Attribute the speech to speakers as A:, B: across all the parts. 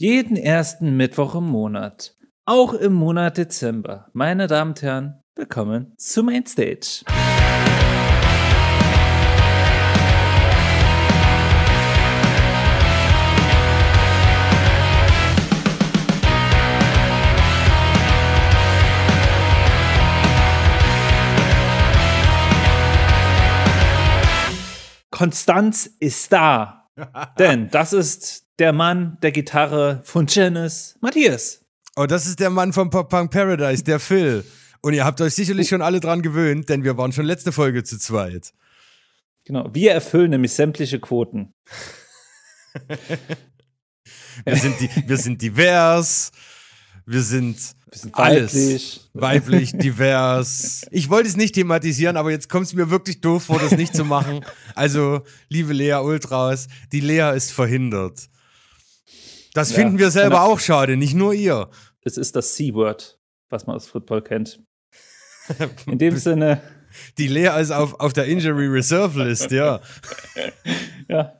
A: Jeden ersten Mittwoch im Monat. Auch im Monat Dezember. Meine Damen und Herren, willkommen zu Mainstage. Konstanz ist da. Denn das ist der Mann der Gitarre von Janice, Matthias.
B: Oh, das ist der Mann von Pop Punk Paradise, der Phil. Und ihr habt euch sicherlich schon alle dran gewöhnt, denn wir waren schon letzte Folge zu zweit.
A: Genau, wir erfüllen nämlich sämtliche Quoten.
B: wir, sind die, wir sind divers, wir sind, wir sind weiblich. Alles. weiblich, divers. Ich wollte es nicht thematisieren, aber jetzt kommt es mir wirklich doof vor, das nicht zu machen. Also, liebe Lea Ultras, die Lea ist verhindert. Das ja, finden wir selber auch schade, nicht nur ihr.
A: Es ist das C-Word, was man aus Football kennt. In dem Sinne.
B: Die Lea ist auf, auf der Injury Reserve List, ja.
A: ja.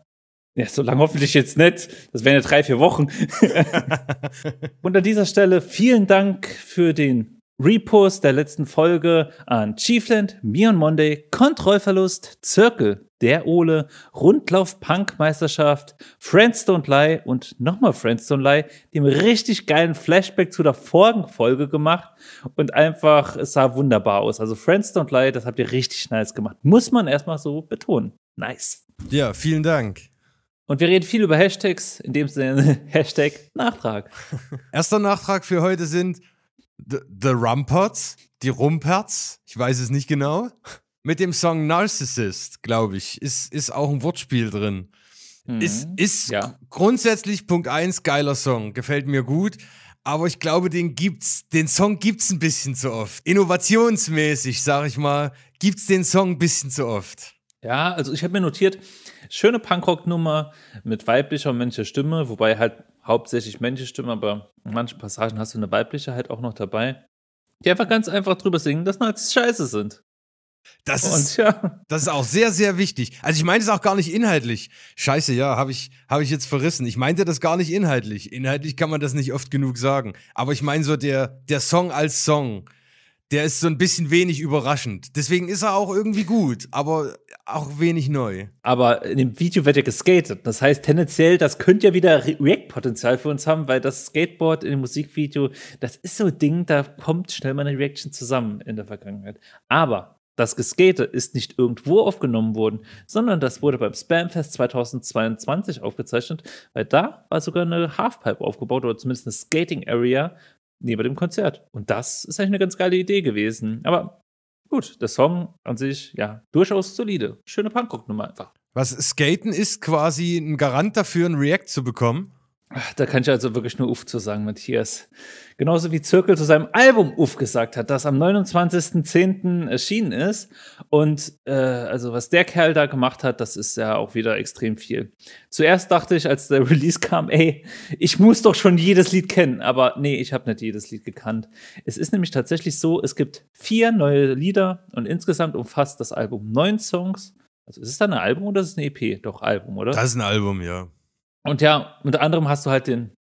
A: Ja, so lange hoffentlich jetzt nicht. Das wären ja drei, vier Wochen. Und an dieser Stelle vielen Dank für den Repost der letzten Folge an Chiefland, Mion Monday, Kontrollverlust, Zirkel, der Ole, Rundlauf Punk Meisterschaft, Friends Don't Lie und nochmal Friends Don't Lie, haben richtig geilen Flashback zu der vorigen Folge gemacht und einfach, es sah wunderbar aus. Also Friends Don't Lie, das habt ihr richtig nice gemacht. Muss man erstmal so betonen. Nice.
B: Ja, vielen Dank.
A: Und wir reden viel über Hashtags, in dem Sinne Hashtag Nachtrag.
B: Erster Nachtrag für heute sind The, The Rumperts, die Rumperts, ich weiß es nicht genau. Mit dem Song Narcissist, glaube ich, ist, ist auch ein Wortspiel drin. Mhm. Ist, ist ja. grundsätzlich Punkt 1 geiler Song, gefällt mir gut. Aber ich glaube, den gibt's, den Song gibt's ein bisschen zu oft. Innovationsmäßig, sag ich mal, gibt's den Song ein bisschen zu oft.
A: Ja, also ich habe mir notiert, schöne Punkrock-Nummer mit weiblicher und männlicher Stimme, wobei halt hauptsächlich männliche Stimme, aber in manchen Passagen hast du eine weibliche halt auch noch dabei, die einfach ganz einfach drüber singen, dass Nazis scheiße sind.
B: Das ist, ja. das ist auch sehr, sehr wichtig. Also ich meine es auch gar nicht inhaltlich. Scheiße, ja, habe ich, hab ich jetzt verrissen. Ich meinte das gar nicht inhaltlich. Inhaltlich kann man das nicht oft genug sagen. Aber ich meine so der, der Song als Song der ist so ein bisschen wenig überraschend. Deswegen ist er auch irgendwie gut, aber auch wenig neu.
A: Aber in dem Video wird ja geskatet. Das heißt, tendenziell, das könnte ja wieder React-Potenzial für uns haben, weil das Skateboard in dem Musikvideo, das ist so ein Ding, da kommt schnell mal eine Reaction zusammen in der Vergangenheit. Aber das Geskate ist nicht irgendwo aufgenommen worden, sondern das wurde beim Spamfest 2022 aufgezeichnet, weil da war sogar eine Halfpipe aufgebaut oder zumindest eine Skating Area, neben dem Konzert. Und das ist eigentlich eine ganz geile Idee gewesen. Aber gut, der Song an sich, ja, durchaus solide. Schöne Punkrock-Nummer einfach.
B: Was Skaten ist quasi ein Garant dafür, ein React zu bekommen?
A: Da kann ich also wirklich nur Uff zu sagen, Matthias. Genauso wie Zirkel zu seinem Album Uff gesagt hat, das am 29.10. erschienen ist. Und äh, also was der Kerl da gemacht hat, das ist ja auch wieder extrem viel. Zuerst dachte ich, als der Release kam, ey, ich muss doch schon jedes Lied kennen. Aber nee, ich habe nicht jedes Lied gekannt. Es ist nämlich tatsächlich so, es gibt vier neue Lieder und insgesamt umfasst das Album neun Songs. Also ist es dann ein Album oder ist es ein EP? Doch, Album, oder?
B: Das ist ein Album, ja.
A: Und ja, unter anderem hast du halt den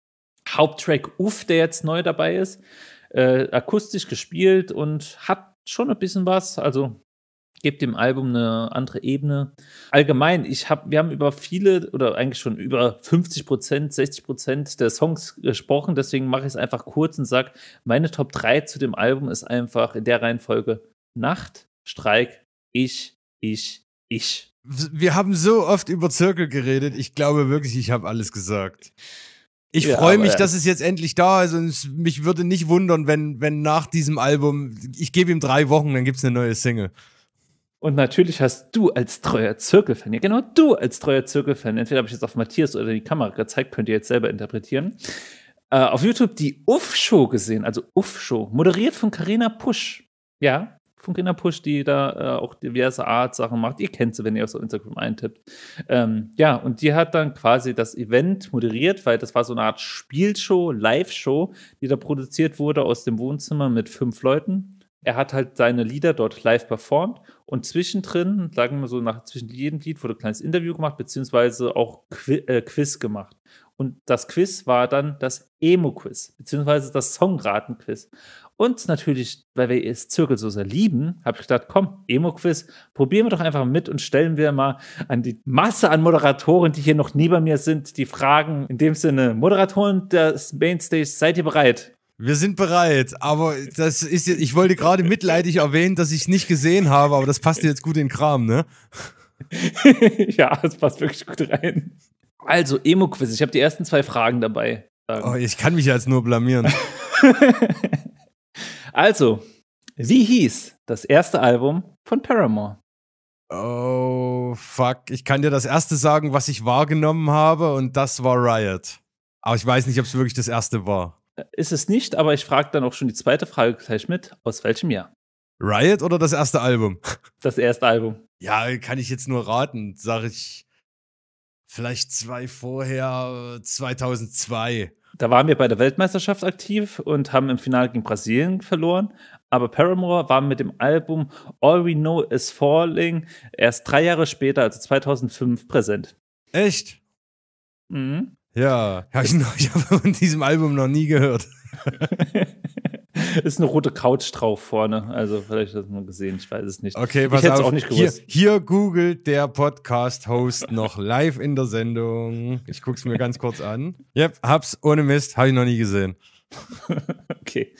A: Haupttrack Uff, der jetzt neu dabei ist, äh, akustisch gespielt und hat schon ein bisschen was. Also gibt dem Album eine andere Ebene. Allgemein, ich hab, wir haben über viele oder eigentlich schon über 50 Prozent, 60 Prozent der Songs gesprochen. Deswegen mache ich es einfach kurz und sage, meine Top 3 zu dem Album ist einfach in der Reihenfolge Nacht, Streik, ich, ich, ich.
B: Wir haben so oft über Zirkel geredet. Ich glaube wirklich, ich habe alles gesagt. Ich ja, freue mich, ja. dass es jetzt endlich da ist und mich würde nicht wundern, wenn, wenn nach diesem Album, ich gebe ihm drei Wochen, dann gibt es eine neue Single.
A: Und natürlich hast du als treuer Zirkelfan, ja genau du als treuer Zirkelfan, entweder habe ich jetzt auf Matthias oder die Kamera gezeigt, könnt ihr jetzt selber interpretieren, äh, auf YouTube die Uff-Show gesehen, also Uff-Show, moderiert von Carina Pusch. Ja, von Kinder die da äh, auch diverse Art-Sachen macht. Ihr kennt sie, wenn ihr auf so Instagram eintippt. Ähm, ja, und die hat dann quasi das Event moderiert, weil das war so eine Art Spielshow, Live-Show, die da produziert wurde aus dem Wohnzimmer mit fünf Leuten. Er hat halt seine Lieder dort live performt und zwischendrin, sagen wir so, nach zwischen jedem Lied wurde ein kleines Interview gemacht, beziehungsweise auch äh, Quiz gemacht. Und das Quiz war dann das Emo-Quiz, beziehungsweise das Songraten-Quiz. Und natürlich, weil wir es Zirkel so sehr lieben, habe ich gedacht, komm, Emo-Quiz, probieren wir doch einfach mit und stellen wir mal an die Masse an Moderatoren, die hier noch neben mir sind, die Fragen. In dem Sinne, Moderatoren des Mainstage, seid ihr bereit?
B: Wir sind bereit, aber das ist jetzt, ich wollte gerade mitleidig erwähnen, dass ich es nicht gesehen habe, aber das passt jetzt gut in den Kram, ne?
A: ja, das passt wirklich gut rein. Also, Emo-Quiz, ich habe die ersten zwei Fragen dabei.
B: Oh, ich kann mich jetzt nur blamieren.
A: also, wie hieß das erste Album von Paramore?
B: Oh, fuck. Ich kann dir das erste sagen, was ich wahrgenommen habe, und das war Riot. Aber ich weiß nicht, ob es wirklich das erste war.
A: Ist es nicht, aber ich frage dann auch schon die zweite Frage gleich mit. Aus welchem Jahr?
B: Riot oder das erste Album?
A: Das erste Album.
B: Ja, kann ich jetzt nur raten. Sag ich vielleicht zwei vorher, 2002.
A: Da waren wir bei der Weltmeisterschaft aktiv und haben im Finale gegen Brasilien verloren. Aber Paramore war mit dem Album All We Know Is Falling erst drei Jahre später, also 2005, präsent.
B: Echt?
A: Mhm.
B: Ja, hab ich, noch, ich habe von diesem Album noch nie gehört.
A: ist eine rote Couch drauf vorne. Also vielleicht hast du mal gesehen, ich weiß es nicht.
B: Okay, pass
A: ich hätte auch nicht gewusst.
B: Hier, hier googelt der Podcast-Host noch live in der Sendung. Ich guck's mir ganz kurz an. Yep, hab's ohne Mist, habe ich noch nie gesehen.
A: okay.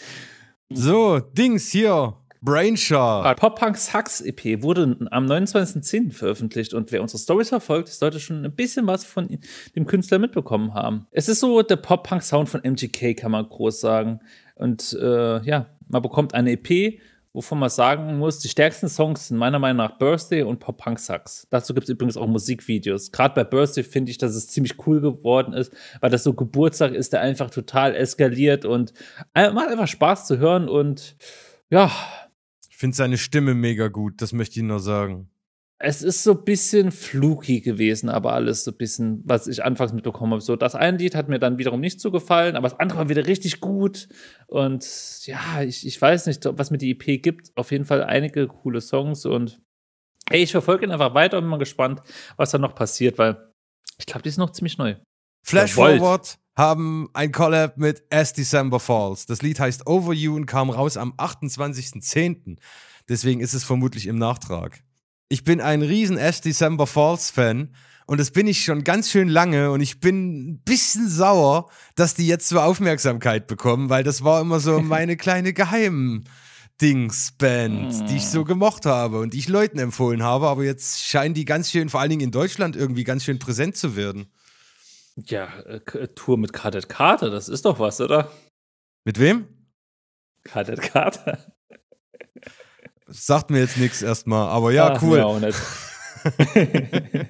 B: So, Dings hier. Brainshaw.
A: Pop Punk Sucks EP wurde am 29.10. veröffentlicht und wer unsere Stories verfolgt, sollte schon ein bisschen was von dem Künstler mitbekommen haben. Es ist so der Pop Punk Sound von MGK, kann man groß sagen. Und äh, ja, man bekommt eine EP, wovon man sagen muss, die stärksten Songs sind meiner Meinung nach Birthday und Pop Punk Sucks. Dazu gibt es übrigens auch Musikvideos. Gerade bei Birthday finde ich, dass es ziemlich cool geworden ist, weil das so Geburtstag ist, der einfach total eskaliert und macht einfach Spaß zu hören und ja,
B: ich finde seine Stimme mega gut, das möchte ich nur sagen.
A: Es ist so ein bisschen fluky gewesen, aber alles so ein bisschen, was ich anfangs mitbekommen habe. So, das eine Lied hat mir dann wiederum nicht so gefallen, aber das andere war wieder richtig gut. Und ja, ich, ich weiß nicht, was mir die EP gibt. Auf jeden Fall einige coole Songs und ey, ich verfolge ihn einfach weiter und bin mal gespannt, was da noch passiert, weil ich glaube, die ist noch ziemlich neu.
B: Flash Forward haben ein Collab mit As December Falls. Das Lied heißt Over You und kam raus am 28.10. Deswegen ist es vermutlich im Nachtrag. Ich bin ein riesen As December Falls Fan und das bin ich schon ganz schön lange und ich bin ein bisschen sauer, dass die jetzt so Aufmerksamkeit bekommen, weil das war immer so meine kleine Geheim Dingsband, die ich so gemocht habe und die ich Leuten empfohlen habe, aber jetzt scheinen die ganz schön, vor allen Dingen in Deutschland, irgendwie ganz schön präsent zu werden.
A: Ja, äh, Tour mit Kadet Carter, das ist doch was, oder?
B: Mit wem?
A: Kadet Carter.
B: Sagt mir jetzt nichts erstmal, aber ja, Ach, cool. Auch nicht.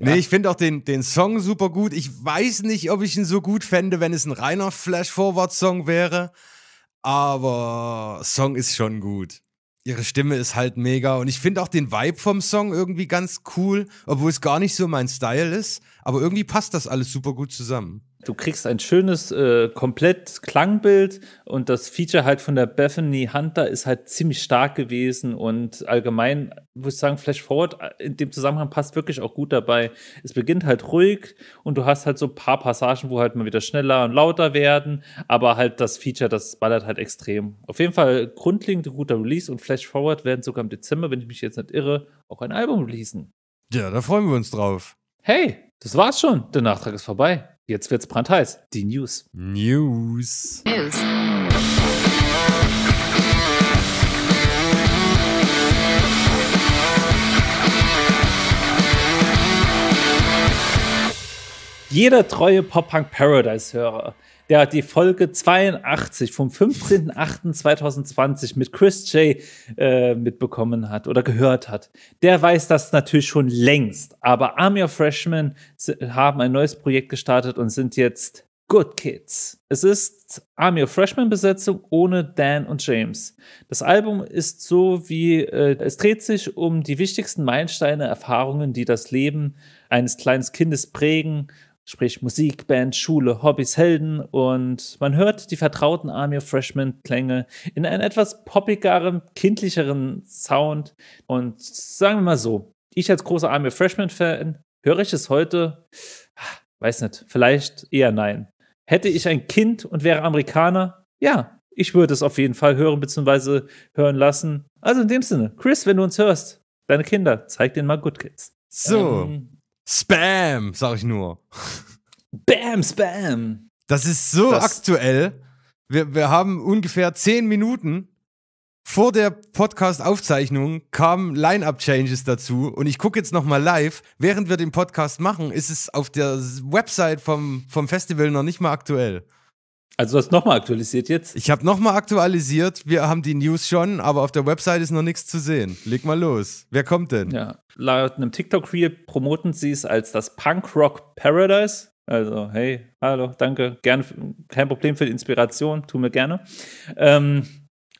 B: nee, ich finde auch den, den Song super gut. Ich weiß nicht, ob ich ihn so gut fände, wenn es ein reiner Flash-Forward-Song wäre. Aber Song ist schon gut. Ihre Stimme ist halt mega und ich finde auch den Vibe vom Song irgendwie ganz cool, obwohl es gar nicht so mein Style ist. Aber irgendwie passt das alles super gut zusammen.
A: Du kriegst ein schönes, äh, komplett Klangbild und das Feature halt von der Bethany Hunter ist halt ziemlich stark gewesen und allgemein würde ich sagen, Flash Forward äh, in dem Zusammenhang passt wirklich auch gut dabei. Es beginnt halt ruhig und du hast halt so ein paar Passagen, wo halt mal wieder schneller und lauter werden, aber halt das Feature, das ballert halt extrem. Auf jeden Fall grundlegend ein guter Release und Flash Forward werden sogar im Dezember, wenn ich mich jetzt nicht irre, auch ein Album releasen.
B: Ja, da freuen wir uns drauf.
A: Hey, das war's schon. Der Nachtrag ist vorbei. Jetzt wird's brandheiß. Die News.
B: News. News.
A: Jeder treue Pop-Punk Paradise-Hörer der die Folge 82 vom 15.08.2020 mit Chris J äh, mitbekommen hat oder gehört hat, der weiß das natürlich schon längst. Aber Army of Freshmen haben ein neues Projekt gestartet und sind jetzt Good Kids. Es ist Army of Freshmen Besetzung ohne Dan und James. Das Album ist so wie, äh, es dreht sich um die wichtigsten Meilensteine, Erfahrungen, die das Leben eines kleinen Kindes prägen sprich Musik, Band, Schule, Hobbys, Helden und man hört die vertrauten Army of Freshmen Klänge in einem etwas poppigeren, kindlicheren Sound und sagen wir mal so, ich als großer Army of Freshmen Fan höre ich es heute weiß nicht, vielleicht eher nein. Hätte ich ein Kind und wäre Amerikaner, ja, ich würde es auf jeden Fall hören bzw. hören lassen. Also in dem Sinne, Chris, wenn du uns hörst, deine Kinder, zeig denen mal Good Kids.
B: So, ähm, Spam, sag ich nur.
A: Bam, Spam.
B: Das ist so das aktuell. Wir, wir haben ungefähr zehn Minuten vor der Podcast-Aufzeichnung kamen Line-Up-Changes dazu und ich gucke jetzt nochmal live. Während wir den Podcast machen, ist es auf der Website vom, vom Festival noch nicht mal aktuell.
A: Also du hast nochmal aktualisiert jetzt?
B: Ich habe nochmal aktualisiert. Wir haben die News schon, aber auf der Website ist noch nichts zu sehen. Leg mal los. Wer kommt denn?
A: Ja, laut einem TikTok-Reel promoten sie es als das Punk Rock Paradise. Also, hey, hallo, danke, gerne, kein Problem für die Inspiration, tu mir gerne. Ähm,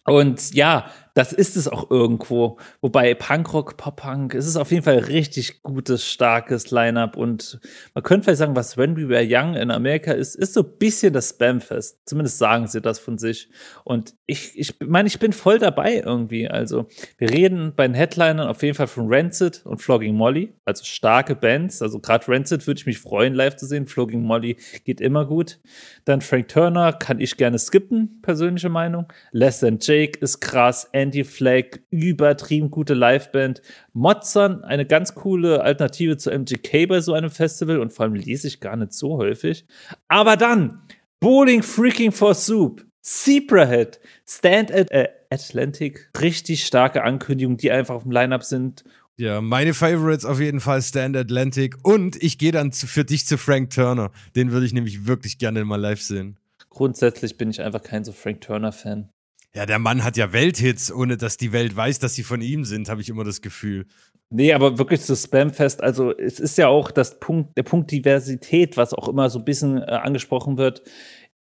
A: und ja, das ist es auch irgendwo. Wobei Punkrock, Pop-Punk, es ist auf jeden Fall richtig gutes, starkes Line-Up. Und man könnte vielleicht sagen, was When We Were Young in Amerika ist, ist so ein bisschen das Spamfest. Zumindest sagen sie das von sich. Und ich, ich meine, ich bin voll dabei irgendwie. Also, wir reden bei den Headlinern auf jeden Fall von Rancid und Flogging Molly. Also starke Bands. Also gerade Rancid würde ich mich freuen, live zu sehen. Flogging Molly geht immer gut. Dann Frank Turner kann ich gerne skippen, persönliche Meinung. Less Than Jake ist krass. Anti-Flag, übertrieben gute Liveband. Motzern, eine ganz coole Alternative zu MGK bei so einem Festival und vor allem lese ich gar nicht so häufig. Aber dann Bowling Freaking for Soup, Zebrahead, Stand at äh, Atlantic, richtig starke Ankündigungen, die einfach auf dem Lineup sind.
B: Ja, meine Favorites auf jeden Fall Stand Atlantic und ich gehe dann zu, für dich zu Frank Turner. Den würde ich nämlich wirklich gerne mal live sehen.
A: Grundsätzlich bin ich einfach kein so Frank Turner-Fan.
B: Ja, der Mann hat ja Welthits, ohne dass die Welt weiß, dass sie von ihm sind, habe ich immer das Gefühl.
A: Nee, aber wirklich zu Spamfest, also es ist ja auch das Punkt, der Punkt Diversität, was auch immer so ein bisschen äh, angesprochen wird.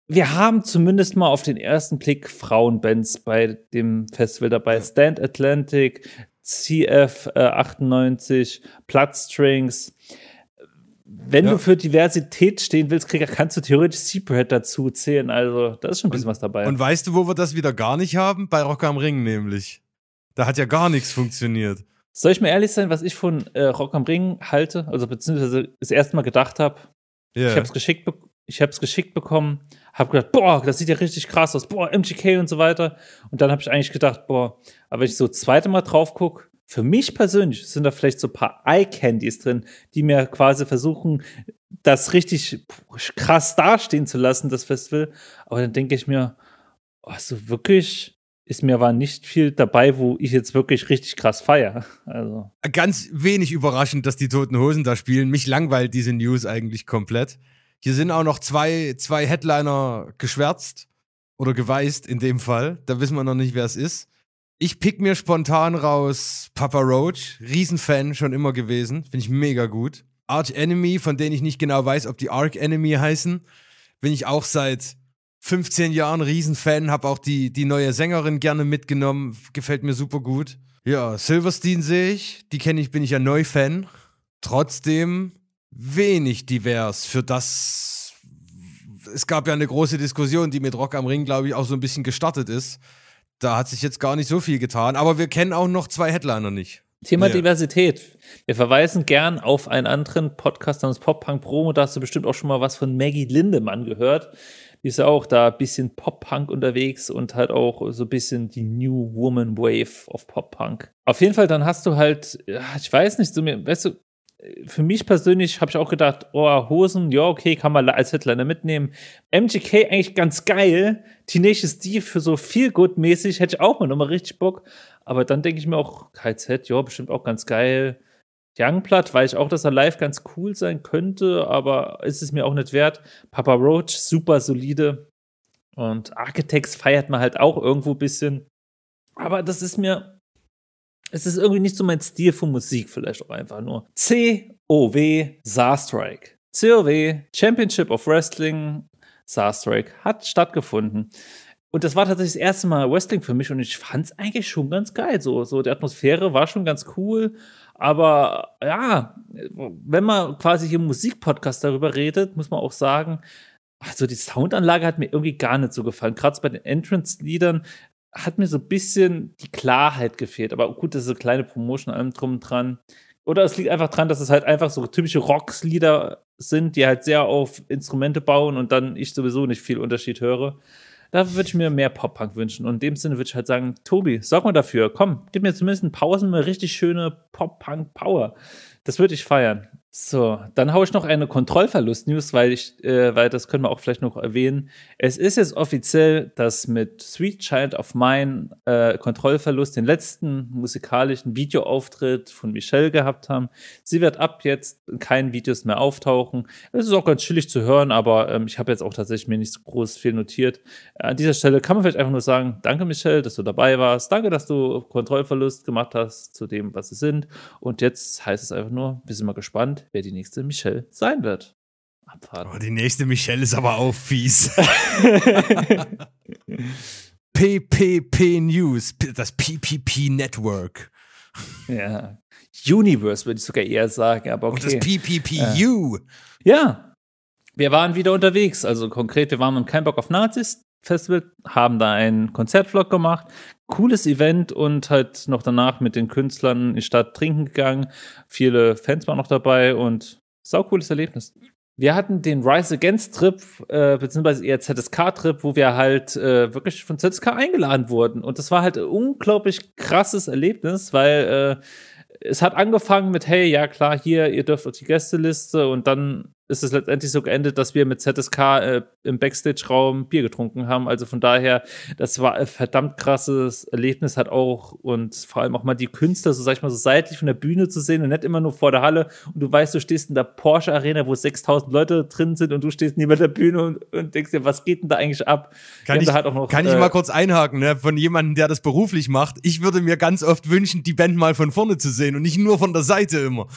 A: Wir haben zumindest mal auf den ersten Blick Frauenbands bei dem Festival dabei. Stand Atlantic, CF äh, 98, Plattstrings wenn ja. du für Diversität stehen willst, kannst du theoretisch Seaperhead dazu zählen. Also, da ist schon ein bisschen
B: und,
A: was dabei.
B: Und weißt du, wo wir das wieder gar nicht haben? Bei Rock am Ring nämlich. Da hat ja gar nichts funktioniert.
A: Soll ich mir ehrlich sein, was ich von äh, Rock am Ring halte? Also, beziehungsweise das erste Mal gedacht habe. Yeah. Ich habe es geschickt, ich hab's geschickt bekommen, habe gedacht, boah, das sieht ja richtig krass aus, boah, MGK und so weiter. Und dann habe ich eigentlich gedacht, boah, aber wenn ich so das zweite Mal drauf gucke, für mich persönlich sind da vielleicht so ein paar Eye-Candies drin, die mir quasi versuchen, das richtig krass dastehen zu lassen, das Festival. Aber dann denke ich mir, also wirklich ist mir aber nicht viel dabei, wo ich jetzt wirklich richtig krass feiere. Also.
B: Ganz wenig überraschend, dass die Toten Hosen da spielen. Mich langweilt diese News eigentlich komplett. Hier sind auch noch zwei, zwei Headliner geschwärzt oder geweißt in dem Fall. Da wissen wir noch nicht, wer es ist. Ich pick mir spontan raus Papa Roach, Riesenfan schon immer gewesen, finde ich mega gut. Arch Enemy, von denen ich nicht genau weiß, ob die Arc Enemy heißen, bin ich auch seit 15 Jahren Riesenfan, habe auch die, die neue Sängerin gerne mitgenommen, gefällt mir super gut. Ja, Silverstein sehe ich, die kenne ich, bin ich ja neu Fan. Trotzdem wenig divers für das. Es gab ja eine große Diskussion, die mit Rock am Ring, glaube ich, auch so ein bisschen gestartet ist da hat sich jetzt gar nicht so viel getan, aber wir kennen auch noch zwei Headliner nicht.
A: Thema ja. Diversität. Wir verweisen gern auf einen anderen Podcast namens Pop Punk Promo. Da hast du bestimmt auch schon mal was von Maggie Lindemann gehört. Die ist ja auch da ein bisschen Pop-Punk unterwegs und halt auch so ein bisschen die New Woman Wave of Pop-Punk. Auf jeden Fall, dann hast du halt, ich weiß nicht, so mir, weißt du, für mich persönlich habe ich auch gedacht, oh, Hosen, ja, okay, kann man als Headliner mitnehmen. MGK eigentlich ganz geil. Teenage Steve für so viel gut mäßig hätte ich auch mal nochmal richtig Bock. Aber dann denke ich mir auch, KZ, ja, bestimmt auch ganz geil. Youngblood weiß ich auch, dass er live ganz cool sein könnte, aber ist es mir auch nicht wert. Papa Roach, super solide. Und Architects feiert man halt auch irgendwo ein bisschen. Aber das ist mir es ist irgendwie nicht so mein Stil von Musik, vielleicht auch einfach nur. COW Starstrike. COW Championship of Wrestling Starstrike hat stattgefunden. Und das war tatsächlich das erste Mal Wrestling für mich und ich fand es eigentlich schon ganz geil. So, so die Atmosphäre war schon ganz cool. Aber ja, wenn man quasi hier im Musikpodcast darüber redet, muss man auch sagen, also die Soundanlage hat mir irgendwie gar nicht so gefallen. Gerade bei den Entrance-Liedern hat mir so ein bisschen die Klarheit gefehlt. Aber gut, das ist eine kleine Promotion allem drum dran. Oder es liegt einfach dran, dass es halt einfach so typische Rocks-Lieder sind, die halt sehr auf Instrumente bauen und dann ich sowieso nicht viel Unterschied höre. Da würde ich mir mehr Pop-Punk wünschen. Und in dem Sinne würde ich halt sagen, Tobi, sorg mal dafür. Komm, gib mir zumindest in Pausen eine richtig schöne Pop-Punk-Power. Das würde ich feiern. So, dann haue ich noch eine Kontrollverlust-News, weil ich, äh, weil das können wir auch vielleicht noch erwähnen. Es ist jetzt offiziell, dass mit Sweet Child of Mine äh, Kontrollverlust den letzten musikalischen Videoauftritt von Michelle gehabt haben. Sie wird ab jetzt in keinen Videos mehr auftauchen. Es ist auch ganz chillig zu hören, aber ähm, ich habe jetzt auch tatsächlich mir nicht so groß viel notiert. An dieser Stelle kann man vielleicht einfach nur sagen, danke Michelle, dass du dabei warst. Danke, dass du Kontrollverlust gemacht hast zu dem, was sie sind. Und jetzt heißt es einfach nur, wir sind mal gespannt wer die nächste Michelle sein wird.
B: Abwarten. Oh, die nächste Michelle ist aber auch fies. PPP News, das PPP Network.
A: Ja. Universe würde ich sogar eher sagen, aber okay. Und
B: das PPPU.
A: Äh. Ja. Wir waren wieder unterwegs, also konkret, wir waren im Kein Bock auf Nazis Festival, haben da einen Konzertvlog gemacht, cooles Event und halt noch danach mit den Künstlern in die Stadt trinken gegangen. Viele Fans waren noch dabei und sau cooles Erlebnis. Wir hatten den Rise Against Trip, äh, beziehungsweise eher ZSK-Trip, wo wir halt äh, wirklich von ZSK eingeladen wurden. Und das war halt ein unglaublich krasses Erlebnis, weil äh, es hat angefangen mit, hey, ja klar, hier, ihr dürft auf die Gästeliste und dann ist es letztendlich so geendet, dass wir mit ZSK äh, im Backstage-Raum Bier getrunken haben. Also von daher, das war ein verdammt krasses Erlebnis hat auch und vor allem auch mal die Künstler, so sag ich mal, so seitlich von der Bühne zu sehen und nicht immer nur vor der Halle und du weißt, du stehst in der Porsche Arena, wo 6000 Leute drin sind und du stehst neben der Bühne und, und denkst dir, was geht denn da eigentlich ab?
B: Kann, ich, halt noch, kann äh, ich mal kurz einhaken, ne? von jemandem, der das beruflich macht. Ich würde mir ganz oft wünschen, die Band mal von vorne zu sehen und nicht nur von der Seite immer.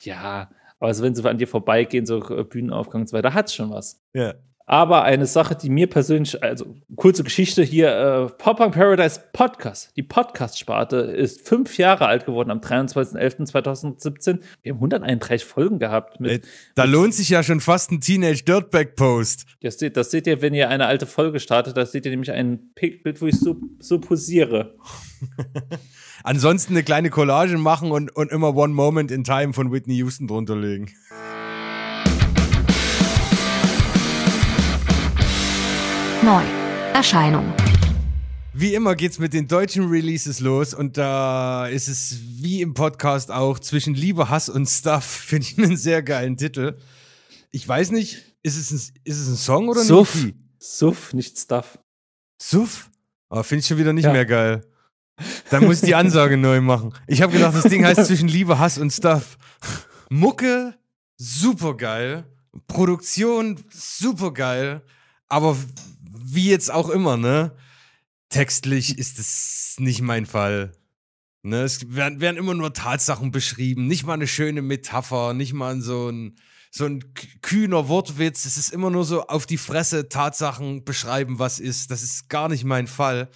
A: ja, also wenn sie an dir vorbeigehen, so äh, Bühnenaufgang und so weiter, hat schon was.
B: Ja.
A: Aber eine Sache, die mir persönlich, also kurze Geschichte hier, äh, Pop Punk Paradise Podcast. Die Podcast-Sparte ist fünf Jahre alt geworden am 23.11.2017. Wir haben 131 Folgen gehabt.
B: Mit, Ey, da mit, lohnt sich ja schon fast ein Teenage Dirtbag Post.
A: Das seht, das seht ihr, wenn ihr eine alte Folge startet. Da seht ihr nämlich ein Bild, wo ich so, so posiere.
B: Ansonsten eine kleine Collage machen und, und immer One Moment in Time von Whitney Houston drunter legen.
C: Neu. Erscheinung.
B: Wie immer geht's mit den deutschen Releases los und da ist es wie im Podcast auch zwischen Liebe, Hass und Stuff. Finde ich einen sehr geilen Titel. Ich weiß nicht, ist es ein, ist es ein Song oder
A: Suff. Nicht? Suff, nicht Stuff.
B: Suff? Oh, Finde ich schon wieder nicht ja. mehr geil. Dann muss ich die Ansage neu machen. Ich habe gedacht, das Ding heißt zwischen Liebe, Hass und Stuff. Mucke, super geil. Produktion, super geil. Aber wie jetzt auch immer, ne? Textlich ist es nicht mein Fall. Ne? Es werden, werden immer nur Tatsachen beschrieben, nicht mal eine schöne Metapher, nicht mal so ein, so ein kühner Wortwitz. Es ist immer nur so auf die Fresse Tatsachen beschreiben, was ist. Das ist gar nicht mein Fall.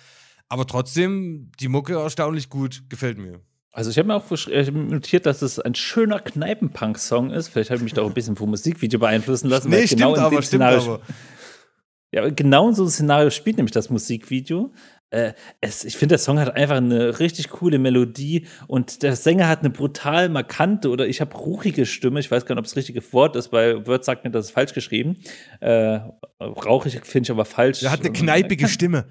B: Aber trotzdem, die Mucke erstaunlich gut, gefällt mir.
A: Also ich habe mir auch notiert, dass es ein schöner Kneipenpunk-Song ist. Vielleicht habe ich mich da auch ein bisschen vom Musikvideo beeinflussen lassen.
B: Nee, stimmt genau aber, stimmt aber.
A: Ja, genau in so ein Szenario spielt nämlich das Musikvideo. Äh, es, ich finde, der Song hat einfach eine richtig coole Melodie und der Sänger hat eine brutal markante oder ich habe ruchige Stimme. Ich weiß gar nicht, ob es das richtige Wort ist, weil Word sagt mir, das ist falsch geschrieben. Äh, rauchig finde ich aber falsch.
B: Er hat eine kneipige Stimme.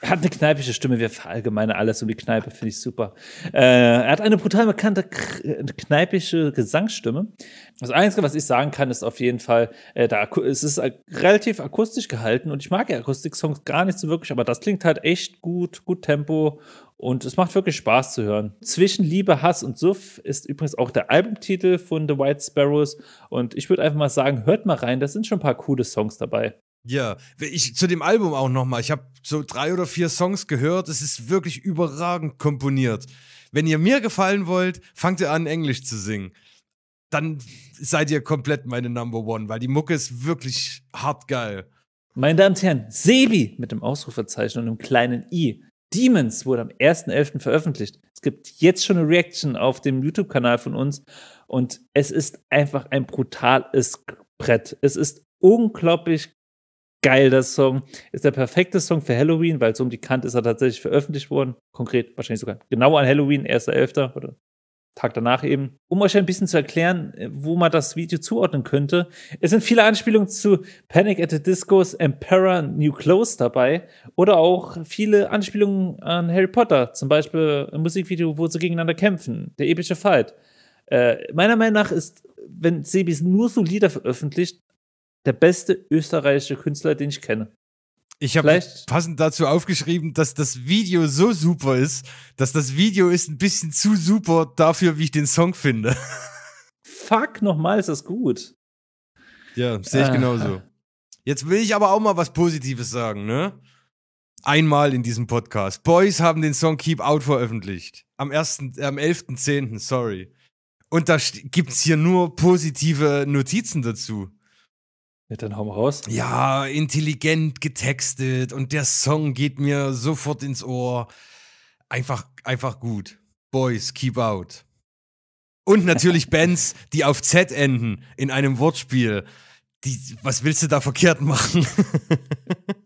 A: Er hat eine kneipische Stimme, wir verallgemeine alles um die Kneipe, finde ich super. Äh, er hat eine brutal bekannte kneipische Gesangsstimme. Das Einzige, was ich sagen kann, ist auf jeden Fall, äh, da, es ist relativ akustisch gehalten und ich mag ja Akustik-Songs gar nicht so wirklich, aber das klingt halt echt gut, gut Tempo und es macht wirklich Spaß zu hören. Zwischen Liebe, Hass und Suff ist übrigens auch der Albumtitel von The White Sparrows und ich würde einfach mal sagen, hört mal rein, da sind schon ein paar coole Songs dabei.
B: Ja, ich zu dem Album auch nochmal. Ich habe so drei oder vier Songs gehört. Es ist wirklich überragend komponiert. Wenn ihr mir gefallen wollt, fangt ihr an, Englisch zu singen. Dann seid ihr komplett meine Number One, weil die Mucke ist wirklich hart geil.
A: Meine Damen und Herren, Sebi mit dem Ausrufezeichen und einem kleinen I. Demons wurde am 1.11. veröffentlicht. Es gibt jetzt schon eine Reaction auf dem YouTube-Kanal von uns und es ist einfach ein brutales Brett. Es ist unglaublich geil, der Song. Ist der perfekte Song für Halloween, weil so um die Kante ist er tatsächlich veröffentlicht worden. Konkret wahrscheinlich sogar genau an Halloween, 1.11. oder Tag danach eben, um euch ein bisschen zu erklären, äh, wo man das Video zuordnen könnte. Es sind viele Anspielungen zu Panic at the Discos Emperor New Clothes dabei oder auch viele Anspielungen an Harry Potter, zum Beispiel ein Musikvideo, wo sie gegeneinander kämpfen, der epische Fight. Äh, meiner Meinung nach ist, wenn Sebis nur so Lieder veröffentlicht, der beste österreichische Künstler, den ich kenne.
B: Ich habe passend dazu aufgeschrieben, dass das Video so super ist, dass das Video ist ein bisschen zu super dafür, wie ich den Song finde.
A: Fuck, nochmal ist das gut.
B: Ja, sehe ich genauso. Jetzt will ich aber auch mal was Positives sagen, ne? Einmal in diesem Podcast. Boys haben den Song Keep Out veröffentlicht. Am, ersten, äh, am 11.10., sorry. Und da gibt's hier nur positive Notizen dazu.
A: Ja, dann hau mal raus.
B: Ja, intelligent getextet und der Song geht mir sofort ins Ohr. Einfach, einfach gut. Boys, keep out. Und natürlich Bands, die auf Z enden in einem Wortspiel. Die, was willst du da verkehrt machen?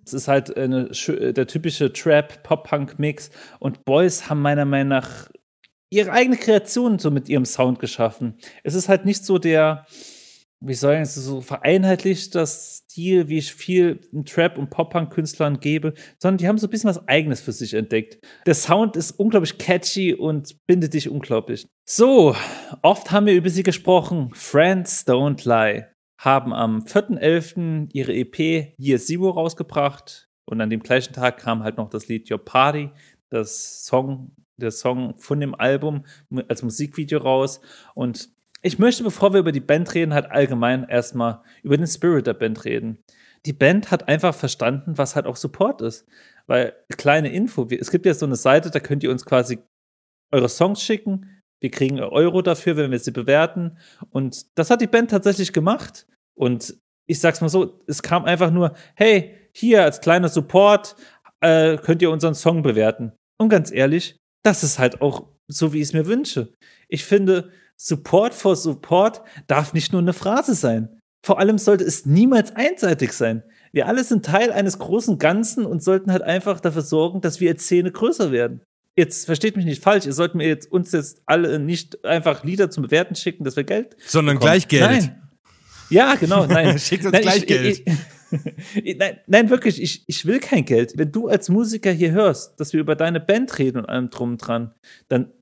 A: Es ist halt eine, der typische Trap-Pop-Punk-Mix. Und Boys haben meiner Meinung nach ihre eigene Kreation so mit ihrem Sound geschaffen. Es ist halt nicht so der, wie soll ich es so vereinheitlicht das Stil, wie ich viel Trap- und Pop-Punk-Künstlern gebe, sondern die haben so ein bisschen was Eigenes für sich entdeckt. Der Sound ist unglaublich catchy und bindet dich unglaublich. So, oft haben wir über sie gesprochen. Friends Don't Lie haben am 4.11. ihre EP Year Zero rausgebracht und an dem gleichen Tag kam halt noch das Lied Your Party, das Song, der Song von dem Album als Musikvideo raus und ich möchte, bevor wir über die Band reden, halt allgemein erstmal über den Spirit der Band reden. Die Band hat einfach verstanden, was halt auch Support ist. Weil, kleine Info, es gibt ja so eine Seite, da könnt ihr uns quasi eure Songs schicken. Wir kriegen Euro dafür, wenn wir sie bewerten. Und das hat die Band tatsächlich gemacht. Und ich sag's mal so, es kam einfach nur, hey, hier als kleiner Support äh, könnt ihr unseren Song bewerten. Und ganz ehrlich, das ist halt auch so, wie ich es mir wünsche. Ich finde, Support for Support darf nicht nur eine Phrase sein. Vor allem sollte es niemals einseitig sein. Wir alle sind Teil eines großen Ganzen und sollten halt einfach dafür sorgen, dass wir als Szene größer werden. Jetzt versteht mich nicht falsch, ihr sollt mir jetzt uns jetzt alle nicht einfach Lieder zum Bewerten schicken, dass wir Geld.
B: Sondern bekommen. gleich Geld.
A: Nein. Ja, genau, nein.
B: Schickt uns nein, gleich ich, Geld.
A: Ich, ich, nein, nein, wirklich, ich, ich will kein Geld. Wenn du als Musiker hier hörst, dass wir über deine Band reden und allem drum und dran, dann